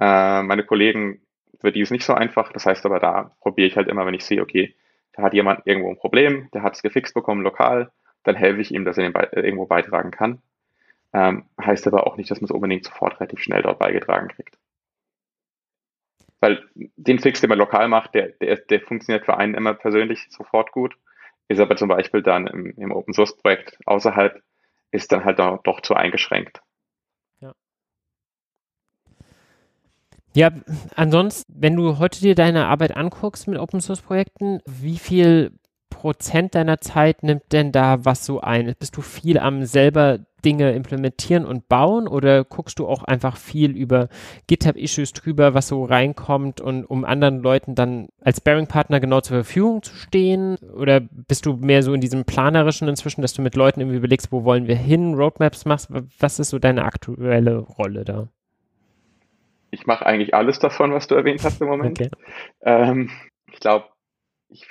Äh, meine Kollegen, für die ist nicht so einfach. Das heißt aber, da probiere ich halt immer, wenn ich sehe, okay, da hat jemand irgendwo ein Problem, der hat es gefixt bekommen lokal, dann helfe ich ihm, dass er den Be irgendwo beitragen kann. Ähm, heißt aber auch nicht, dass man es unbedingt sofort relativ schnell dort beigetragen kriegt. Weil den Fix, den man lokal macht, der, der, der funktioniert für einen immer persönlich sofort gut ist aber zum Beispiel dann im, im Open Source Projekt außerhalb, ist dann halt doch, doch zu eingeschränkt. Ja. Ja, ansonsten, wenn du heute dir deine Arbeit anguckst mit Open Source Projekten, wie viel Prozent deiner Zeit nimmt denn da was so ein? Bist du viel am selber Dinge implementieren und bauen oder guckst du auch einfach viel über GitHub-Issues drüber, was so reinkommt und um anderen Leuten dann als Bearing-Partner genau zur Verfügung zu stehen? Oder bist du mehr so in diesem planerischen inzwischen, dass du mit Leuten irgendwie überlegst, wo wollen wir hin, Roadmaps machst? Was ist so deine aktuelle Rolle da? Ich mache eigentlich alles davon, was du erwähnt hast im Moment. Okay. Ähm, ich glaube, ich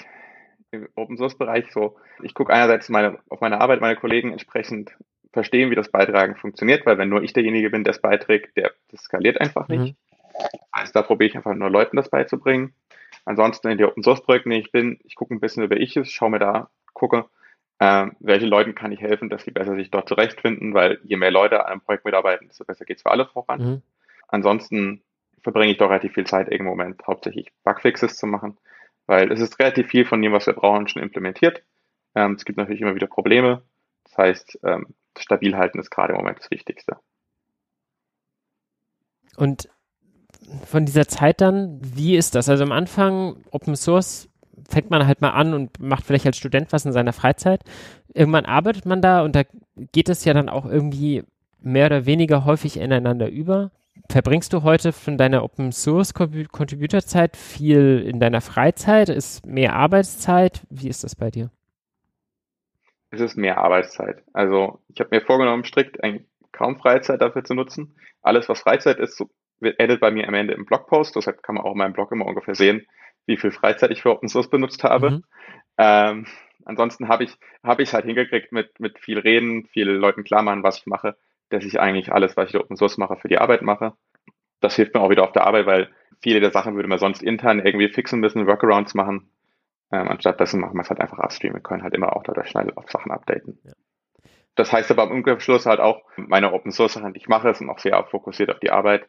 im Open Source Bereich so, ich gucke einerseits meine, auf meine Arbeit, meine Kollegen entsprechend verstehen, wie das Beitragen funktioniert, weil wenn nur ich derjenige bin, der es beiträgt, der, das skaliert einfach nicht. Mhm. Also da probiere ich einfach nur Leuten das beizubringen. Ansonsten in die Open Source Projekten, die ich bin, ich gucke ein bisschen über ich es, schaue mir da, gucke, äh, welche Leuten kann ich helfen, dass sie besser sich dort zurechtfinden, weil je mehr Leute an einem Projekt mitarbeiten, desto besser geht es für alle voran. Mhm. Ansonsten verbringe ich doch relativ viel Zeit im Moment hauptsächlich Bugfixes zu machen, weil es ist relativ viel von dem, was wir brauchen, schon implementiert. Ähm, es gibt natürlich immer wieder Probleme. Das heißt, ähm, stabil halten ist gerade im Moment das Wichtigste. Und von dieser Zeit dann, wie ist das? Also am Anfang Open Source fängt man halt mal an und macht vielleicht als Student was in seiner Freizeit. Irgendwann arbeitet man da und da geht es ja dann auch irgendwie mehr oder weniger häufig ineinander über. Verbringst du heute von deiner Open Source Contributor Zeit viel in deiner Freizeit? Ist mehr Arbeitszeit? Wie ist das bei dir? Es ist mehr Arbeitszeit. Also ich habe mir vorgenommen, strikt kaum Freizeit dafür zu nutzen. Alles, was Freizeit ist, so, wird edit bei mir am Ende im Blogpost. Deshalb kann man auch in meinem Blog immer ungefähr sehen, wie viel Freizeit ich für Open Source benutzt habe. Mhm. Ähm, ansonsten habe ich habe ich es halt hingekriegt mit mit viel Reden, viele Leuten klar machen, was ich mache, dass ich eigentlich alles, was ich Open Source mache, für die Arbeit mache. Das hilft mir auch wieder auf der Arbeit, weil viele der Sachen würde man sonst intern irgendwie fixen müssen, Workarounds machen. Ähm, anstatt dessen machen wir es halt einfach upstream. Wir können halt immer auch dadurch schnell auf Sachen updaten. Ja. Das heißt aber im Umkehrschluss halt auch, meine Open Source Sachen, die ich mache, sind auch sehr fokussiert auf die Arbeit.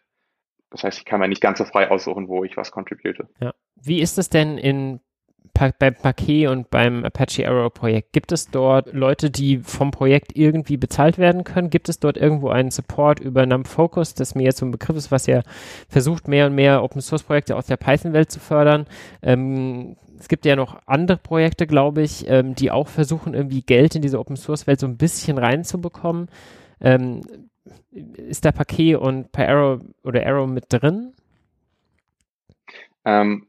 Das heißt, ich kann mir nicht ganz so frei aussuchen, wo ich was contribute. Ja. Wie ist es denn in beim Paket und beim Apache Arrow Projekt, gibt es dort Leute, die vom Projekt irgendwie bezahlt werden können? Gibt es dort irgendwo einen Support über NumFocus, das mir jetzt so ein Begriff ist, was ja versucht, mehr und mehr Open Source Projekte aus der Python-Welt zu fördern? Ähm, es gibt ja noch andere Projekte, glaube ich, ähm, die auch versuchen, irgendwie Geld in diese Open Source Welt so ein bisschen reinzubekommen. Ähm, ist da Paket und bei Arrow oder Arrow mit drin? Ähm,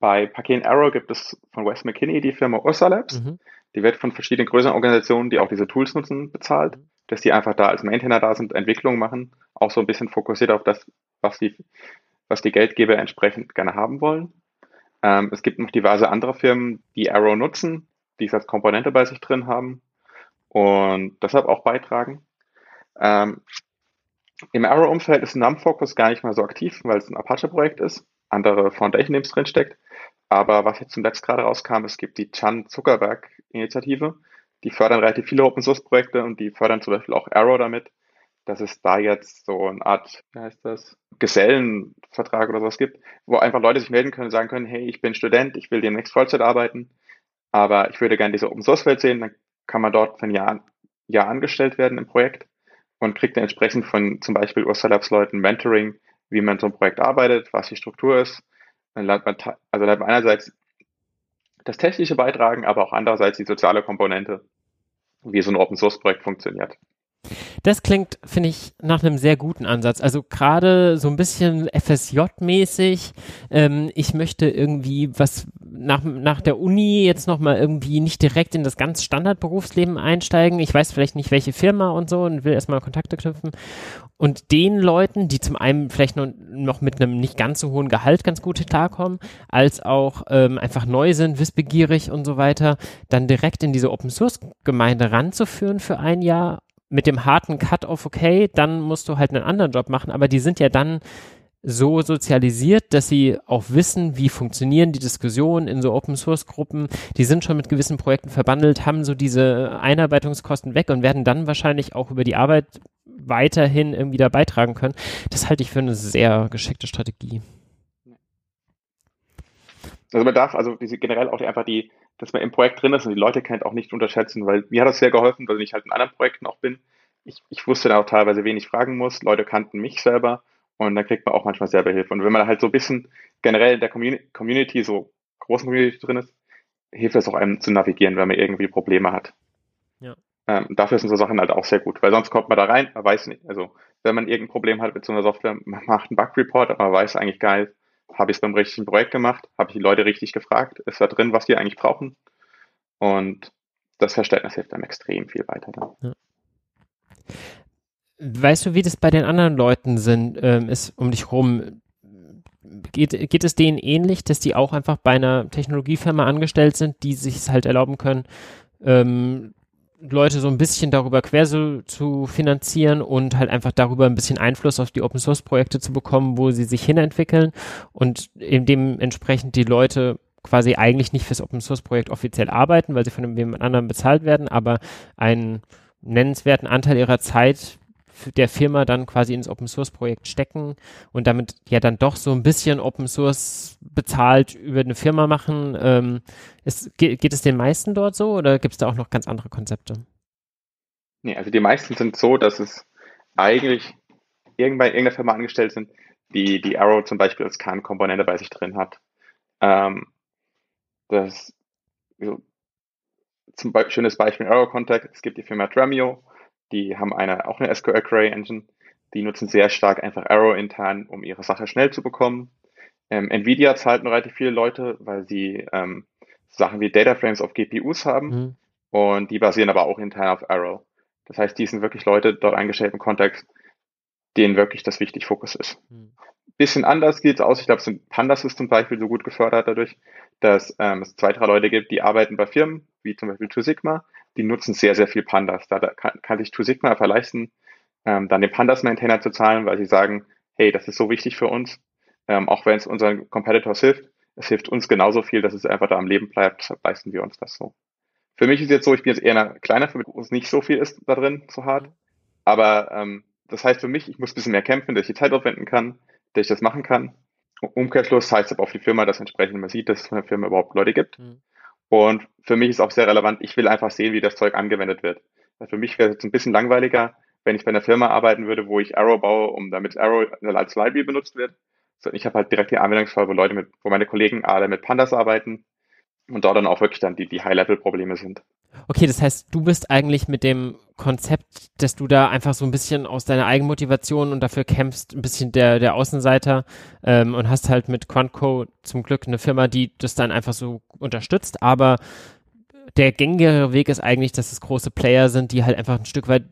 bei Paket Arrow gibt es von Wes McKinney die Firma Ursa Labs. Mhm. Die wird von verschiedenen größeren Organisationen, die auch diese Tools nutzen, bezahlt, mhm. dass die einfach da als Maintainer da sind, Entwicklung machen, auch so ein bisschen fokussiert auf das, was die, was die Geldgeber entsprechend gerne haben wollen. Ähm, es gibt noch diverse andere Firmen, die Arrow nutzen, die es als Komponente bei sich drin haben und deshalb auch beitragen. Ähm, Im Arrow-Umfeld ist NumFocus gar nicht mal so aktiv, weil es ein Apache-Projekt ist, andere Foundation-Names drinsteckt. Aber was jetzt zuletzt gerade rauskam, es gibt die Chan Zuckerberg Initiative. Die fördern relativ viele Open Source Projekte und die fördern zum Beispiel auch Arrow damit, dass es da jetzt so eine Art, wie heißt das, Gesellenvertrag oder sowas gibt, wo einfach Leute sich melden können und sagen können, hey, ich bin Student, ich will demnächst Vollzeit arbeiten, aber ich würde gerne diese Open Source Welt sehen, dann kann man dort für ein Jahr, Jahr angestellt werden im Projekt und kriegt dann entsprechend von zum Beispiel Ursa Labs Leuten Mentoring, wie man so ein Projekt arbeitet, was die Struktur ist, also lernt man einerseits das technische Beitragen, aber auch andererseits die soziale Komponente, wie so ein Open Source Projekt funktioniert. Das klingt, finde ich, nach einem sehr guten Ansatz. Also gerade so ein bisschen FSJ-mäßig. Ähm, ich möchte irgendwie was nach, nach der Uni jetzt nochmal irgendwie nicht direkt in das ganz Standardberufsleben einsteigen. Ich weiß vielleicht nicht, welche Firma und so und will erstmal Kontakte knüpfen. Und den Leuten, die zum einen vielleicht noch, mit einem nicht ganz so hohen Gehalt ganz gut klarkommen, als auch ähm, einfach neu sind, wissbegierig und so weiter, dann direkt in diese Open-Source-Gemeinde ranzuführen für ein Jahr mit dem harten Cut-off, okay, dann musst du halt einen anderen Job machen, aber die sind ja dann so sozialisiert, dass sie auch wissen, wie funktionieren die Diskussionen in so Open Source Gruppen. Die sind schon mit gewissen Projekten verbandelt, haben so diese Einarbeitungskosten weg und werden dann wahrscheinlich auch über die Arbeit weiterhin irgendwie da beitragen können. Das halte ich für eine sehr geschickte Strategie. Also man darf also diese generell auch einfach die, dass man im Projekt drin ist und die Leute kennt, auch nicht unterschätzen, weil mir hat das sehr geholfen, weil ich halt in anderen Projekten auch bin. Ich, ich wusste da auch teilweise wenig fragen muss. Leute kannten mich selber und dann kriegt man auch manchmal selber Hilfe. Und wenn man halt so ein bisschen generell in der Community, so großen Community drin ist, hilft es auch einem zu navigieren, wenn man irgendwie Probleme hat. Ja. Ähm, dafür sind so Sachen halt auch sehr gut, weil sonst kommt man da rein, man weiß nicht, also wenn man irgendein Problem hat mit so einer Software, man macht einen Bug-Report, aber man weiß eigentlich gar nicht, habe ich es beim richtigen Projekt gemacht? Habe ich die Leute richtig gefragt? Ist da drin, was die eigentlich brauchen? Und das Verständnis hilft dann extrem viel weiter. Dann. Ja. Weißt du, wie das bei den anderen Leuten sind, ähm, ist um dich rum? Geht, geht es denen ähnlich, dass die auch einfach bei einer Technologiefirma angestellt sind, die sich es halt erlauben können, ähm, Leute so ein bisschen darüber quer so, zu finanzieren und halt einfach darüber ein bisschen Einfluss auf die Open Source Projekte zu bekommen, wo sie sich hinentwickeln und eben dementsprechend die Leute quasi eigentlich nicht fürs Open Source Projekt offiziell arbeiten, weil sie von jemand anderem bezahlt werden, aber einen nennenswerten Anteil ihrer Zeit der Firma dann quasi ins Open Source Projekt stecken und damit ja dann doch so ein bisschen Open Source bezahlt über eine Firma machen. Ähm, ist, geht, geht es den meisten dort so oder gibt es da auch noch ganz andere Konzepte? Nee, also die meisten sind so, dass es eigentlich irgendwann irgendeiner Firma angestellt sind, die die Arrow zum Beispiel als Kernkomponente bei sich drin hat. Ähm, das so, zum Beispiel schönes Beispiel Arrow Contact, es gibt die Firma Dremio, die haben eine, auch eine SQL Query Engine. Die nutzen sehr stark einfach Arrow intern, um ihre Sache schnell zu bekommen. Ähm, Nvidia zahlt noch relativ viele Leute, weil sie ähm, Sachen wie Data Frames auf GPUs haben mhm. und die basieren aber auch intern auf Arrow. Das heißt, die sind wirklich Leute dort eingestellt im Kontext, denen wirklich das wichtig Fokus ist. Mhm. Bisschen anders geht es aus. Ich glaube, Pandas ist zum Beispiel so gut gefördert dadurch, dass ähm, es zwei, drei Leute gibt, die arbeiten bei Firmen, wie zum Beispiel Two Sigma, die nutzen sehr, sehr viel Pandas. Da, da kann, kann sich Two Sigma verleisten, ähm, dann den Pandas-Maintainer zu zahlen, weil sie sagen, hey, das ist so wichtig für uns, ähm, auch wenn es unseren Competitors hilft, es hilft uns genauso viel, dass es einfach da am Leben bleibt, leisten wir uns das so. Für mich ist jetzt so, ich bin jetzt eher eine kleiner wo es nicht so viel ist da drin, so hart. Aber ähm, das heißt für mich, ich muss ein bisschen mehr kämpfen, dass ich die Zeit aufwenden kann, dass ich das machen kann. Umkehrschluss heißt aber auf die Firma, dass entsprechend man sieht, dass es von der Firma überhaupt Leute gibt. Mhm. Und für mich ist auch sehr relevant, ich will einfach sehen, wie das Zeug angewendet wird. Für mich wäre es jetzt ein bisschen langweiliger, wenn ich bei einer Firma arbeiten würde, wo ich Arrow baue, um damit Arrow als Library benutzt wird. Ich habe halt direkt die Anwendungsfall, wo Leute mit, wo meine Kollegen alle mit Pandas arbeiten und dort dann auch wirklich dann die, die High-Level-Probleme sind. Okay, das heißt, du bist eigentlich mit dem Konzept, dass du da einfach so ein bisschen aus deiner Eigenmotivation und dafür kämpfst, ein bisschen der, der Außenseiter ähm, und hast halt mit Quantco zum Glück eine Firma, die das dann einfach so unterstützt, aber der gängigere Weg ist eigentlich, dass es große Player sind, die halt einfach ein Stück weit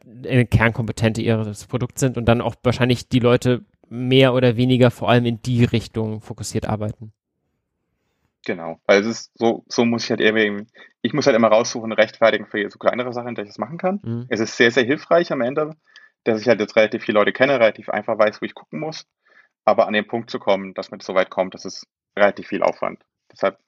kernkompetente ihres Produkts sind und dann auch wahrscheinlich die Leute mehr oder weniger vor allem in die Richtung fokussiert arbeiten. Genau, weil es ist so, so muss ich halt irgendwie, ich muss halt immer raussuchen, rechtfertigen für so kleinere Sachen, dass ich das machen kann. Mhm. Es ist sehr, sehr hilfreich am Ende, dass ich halt jetzt relativ viele Leute kenne, relativ einfach weiß, wo ich gucken muss. Aber an den Punkt zu kommen, dass man so weit kommt, das ist relativ viel Aufwand. Deshalb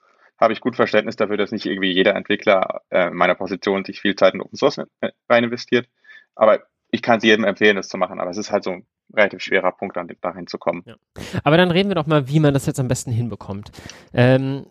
habe ich gut Verständnis dafür, dass nicht irgendwie jeder Entwickler äh, in meiner Position sich viel Zeit in Open Source äh, rein investiert. Aber ich kann es jedem empfehlen, das zu machen. Aber es ist halt so relativ schwerer Punkt, an dahin zu kommen. Ja. Aber dann reden wir doch mal, wie man das jetzt am besten hinbekommt. Ähm,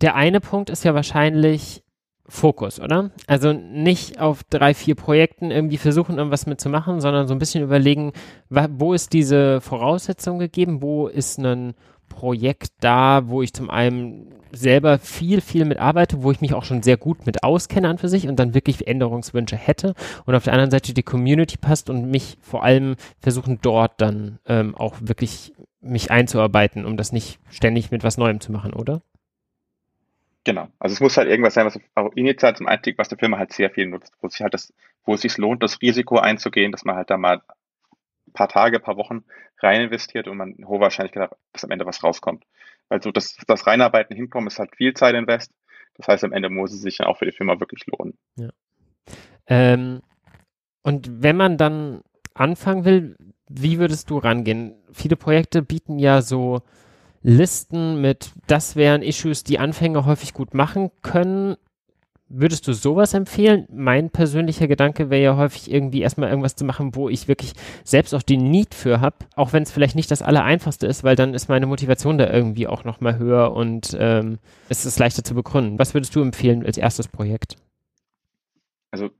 der eine Punkt ist ja wahrscheinlich Fokus, oder? Also nicht auf drei, vier Projekten irgendwie versuchen, irgendwas mitzumachen, sondern so ein bisschen überlegen, wo ist diese Voraussetzung gegeben, wo ist ein Projekt da, wo ich zum einen selber viel, viel mit arbeite, wo ich mich auch schon sehr gut mit auskenne an für sich und dann wirklich Änderungswünsche hätte und auf der anderen Seite die Community passt und mich vor allem versuchen dort dann ähm, auch wirklich mich einzuarbeiten, um das nicht ständig mit was Neuem zu machen, oder? Genau. Also es muss halt irgendwas sein, was auch initial zum Einstieg, was der Firma halt sehr viel nutzt, wo sich halt das, wo es sich lohnt, das Risiko einzugehen, dass man halt da mal paar Tage, paar Wochen rein investiert und man hohe Wahrscheinlichkeit hat, dass am Ende was rauskommt. Weil so das, das Reinarbeiten hinkommen ist halt viel Zeit invest. Das heißt, am Ende muss es sich dann auch für die Firma wirklich lohnen. Ja. Ähm, und wenn man dann anfangen will, wie würdest du rangehen? Viele Projekte bieten ja so Listen mit, das wären Issues, die Anfänger häufig gut machen können. Würdest du sowas empfehlen? Mein persönlicher Gedanke wäre ja häufig irgendwie erstmal irgendwas zu machen, wo ich wirklich selbst auch den Need für habe, auch wenn es vielleicht nicht das Allereinfachste ist, weil dann ist meine Motivation da irgendwie auch nochmal höher und ähm, es ist leichter zu begründen. Was würdest du empfehlen als erstes Projekt? Also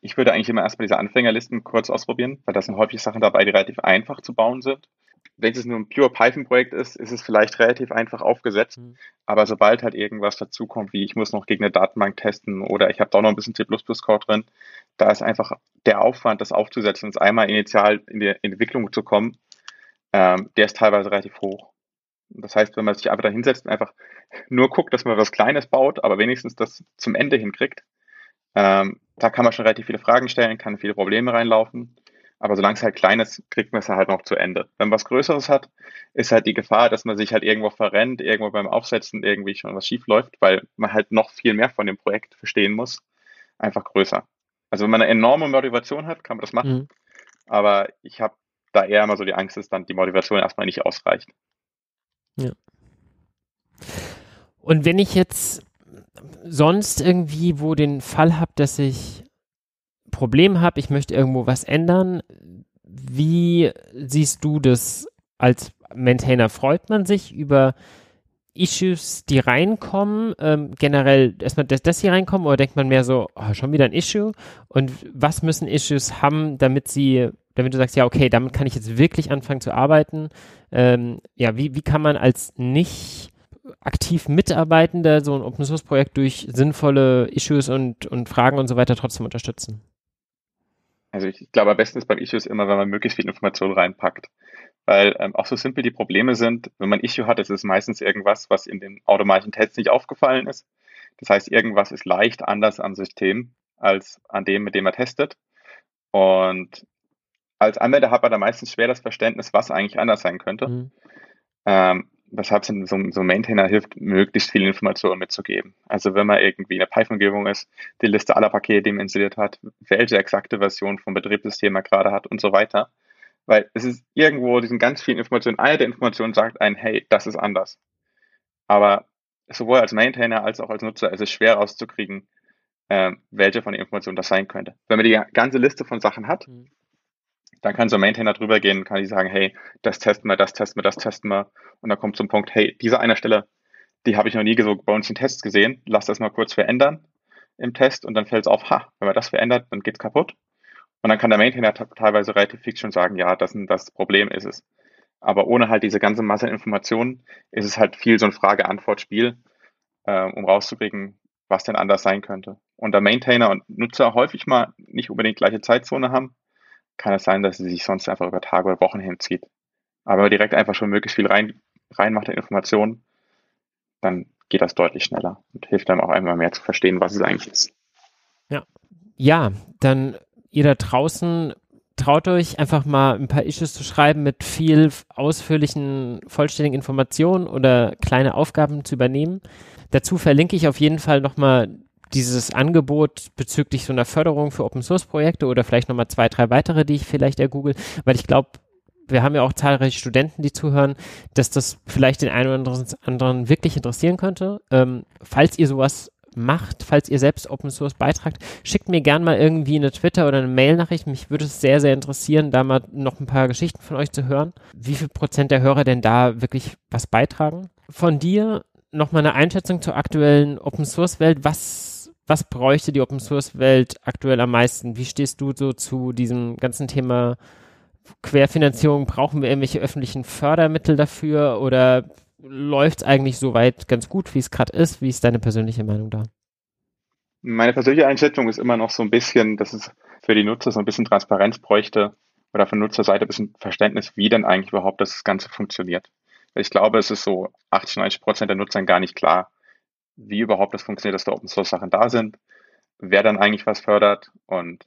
ich würde eigentlich immer erstmal diese Anfängerlisten kurz ausprobieren, weil da sind häufig Sachen dabei, die relativ einfach zu bauen sind wenn es nur ein pure Python-Projekt ist, ist es vielleicht relativ einfach aufgesetzt. Mhm. Aber sobald halt irgendwas dazukommt, wie ich muss noch gegen eine Datenbank testen oder ich habe da noch ein bisschen C++-Code drin, da ist einfach der Aufwand, das aufzusetzen und einmal initial in die Entwicklung zu kommen, ähm, der ist teilweise relativ hoch. Das heißt, wenn man sich einfach da hinsetzt und einfach nur guckt, dass man was Kleines baut, aber wenigstens das zum Ende hinkriegt, ähm, da kann man schon relativ viele Fragen stellen, kann viele Probleme reinlaufen. Aber solange es halt klein ist, kriegt man es halt noch zu Ende. Wenn man was Größeres hat, ist halt die Gefahr, dass man sich halt irgendwo verrennt, irgendwo beim Aufsetzen irgendwie schon was schief läuft, weil man halt noch viel mehr von dem Projekt verstehen muss, einfach größer. Also wenn man eine enorme Motivation hat, kann man das machen. Mhm. Aber ich habe da eher immer so die Angst, dass dann die Motivation erstmal nicht ausreicht. Ja. Und wenn ich jetzt sonst irgendwie wo den Fall habe, dass ich Problem habe, ich möchte irgendwo was ändern. Wie siehst du das als Maintainer? Freut man sich über Issues, die reinkommen, ähm, generell erstmal, dass, dass sie reinkommen, oder denkt man mehr so, oh, schon wieder ein Issue? Und was müssen Issues haben, damit sie, damit du sagst, ja, okay, damit kann ich jetzt wirklich anfangen zu arbeiten? Ähm, ja, wie, wie kann man als nicht aktiv Mitarbeitender so ein Open Source Projekt durch sinnvolle Issues und, und Fragen und so weiter trotzdem unterstützen? Also ich glaube, am besten ist beim Issue ist immer, wenn man möglichst viel Information reinpackt. Weil ähm, auch so simpel die Probleme sind, wenn man ein Issue hat, ist es meistens irgendwas, was in den automatischen Tests nicht aufgefallen ist. Das heißt, irgendwas ist leicht anders am System als an dem, mit dem er testet. Und als Anwender hat man da meistens schwer das Verständnis, was eigentlich anders sein könnte. Mhm. Ähm, weshalb so, so ein Maintainer hilft, möglichst viele Informationen mitzugeben. Also wenn man irgendwie in der Python-Umgebung ist, die Liste aller Pakete, die man installiert hat, welche exakte Version vom Betriebssystem man gerade hat und so weiter. Weil es ist irgendwo, diesen ganz vielen Informationen, eine der Informationen sagt ein, hey, das ist anders. Aber sowohl als Maintainer als auch als Nutzer ist es schwer rauszukriegen, äh, welche von den Informationen das sein könnte. Wenn man die ganze Liste von Sachen hat, mhm. Dann kann so ein Maintainer drüber gehen, kann die sagen, hey, das testen wir, das testen wir, das testen wir. Und dann kommt zum Punkt, hey, diese eine Stelle, die habe ich noch nie so bei uns in Tests gesehen, lass das mal kurz verändern im Test und dann fällt es auf, ha, wenn man das verändert, dann geht's kaputt. Und dann kann der Maintainer teilweise relativ fix schon sagen, ja, das, das Problem ist es. Aber ohne halt diese ganze Masse Informationen ist es halt viel so ein Frage-Antwort-Spiel, äh, um rauszukriegen, was denn anders sein könnte. Und da Maintainer und Nutzer häufig mal nicht unbedingt gleiche Zeitzone haben, kann es sein, dass sie sich sonst einfach über Tage oder Wochen hinzieht. Aber direkt einfach schon möglichst viel rein, reinmacht in Informationen, dann geht das deutlich schneller und hilft dann auch einmal mehr zu verstehen, was es eigentlich ist. Ja. Ja, dann ihr da draußen traut euch einfach mal ein paar Issues zu schreiben mit viel ausführlichen, vollständigen Informationen oder kleine Aufgaben zu übernehmen. Dazu verlinke ich auf jeden Fall nochmal dieses Angebot bezüglich so einer Förderung für Open Source Projekte oder vielleicht nochmal zwei, drei weitere, die ich vielleicht ergoogle, weil ich glaube, wir haben ja auch zahlreiche Studenten, die zuhören, dass das vielleicht den einen oder anderen wirklich interessieren könnte. Ähm, falls ihr sowas macht, falls ihr selbst Open Source beitragt, schickt mir gern mal irgendwie eine Twitter oder eine Mail-Nachricht. Mich würde es sehr, sehr interessieren, da mal noch ein paar Geschichten von euch zu hören. Wie viel Prozent der Hörer denn da wirklich was beitragen? Von dir noch mal eine Einschätzung zur aktuellen Open Source Welt. Was, was bräuchte die Open Source Welt aktuell am meisten? Wie stehst du so zu diesem ganzen Thema Querfinanzierung? Brauchen wir irgendwelche öffentlichen Fördermittel dafür oder läuft es eigentlich soweit ganz gut, wie es gerade ist. Wie ist deine persönliche Meinung da? Meine persönliche Einschätzung ist immer noch so ein bisschen, dass es für die Nutzer so ein bisschen Transparenz bräuchte oder von Nutzerseite ein bisschen Verständnis, wie denn eigentlich überhaupt das Ganze funktioniert. Ich glaube, es ist so 80, 90 Prozent der Nutzern gar nicht klar, wie überhaupt das funktioniert, dass da Open Source Sachen da sind, wer dann eigentlich was fördert und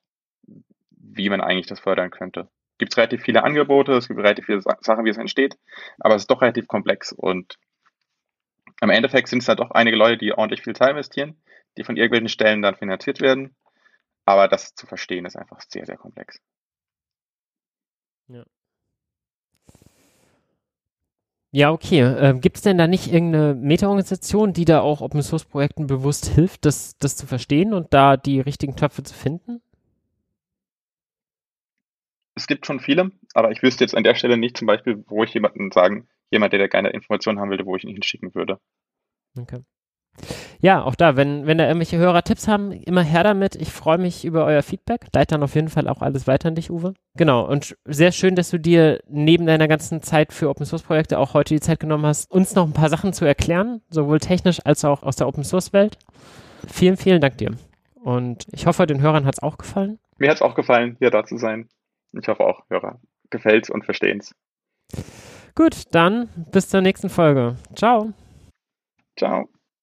wie man eigentlich das fördern könnte gibt relativ viele Angebote, es gibt relativ viele Sachen, wie es entsteht, aber es ist doch relativ komplex und am Endeffekt sind es halt doch einige Leute, die ordentlich viel Zeit investieren, die von irgendwelchen Stellen dann finanziert werden, aber das zu verstehen ist einfach sehr, sehr komplex. Ja. Ja, okay. Ähm, Gibt es denn da nicht irgendeine Meta-Organisation, die da auch Open Source Projekten bewusst hilft, das, das zu verstehen und da die richtigen Töpfe zu finden? es gibt schon viele, aber ich wüsste jetzt an der Stelle nicht zum Beispiel, wo ich jemanden sagen, jemand, der da gerne Informationen haben will, wo ich ihn hinschicken würde. Okay. Ja, auch da, wenn, wenn da irgendwelche Hörer Tipps haben, immer her damit. Ich freue mich über euer Feedback. Leite dann auf jeden Fall auch alles weiter an dich, Uwe. Genau, und sehr schön, dass du dir neben deiner ganzen Zeit für Open Source Projekte auch heute die Zeit genommen hast, uns noch ein paar Sachen zu erklären, sowohl technisch als auch aus der Open Source Welt. Vielen, vielen Dank dir. Und ich hoffe, den Hörern hat es auch gefallen. Mir hat es auch gefallen, hier da zu sein. Ich hoffe auch, Hörer gefällt's und verstehen's. Gut, dann bis zur nächsten Folge. Ciao. Ciao.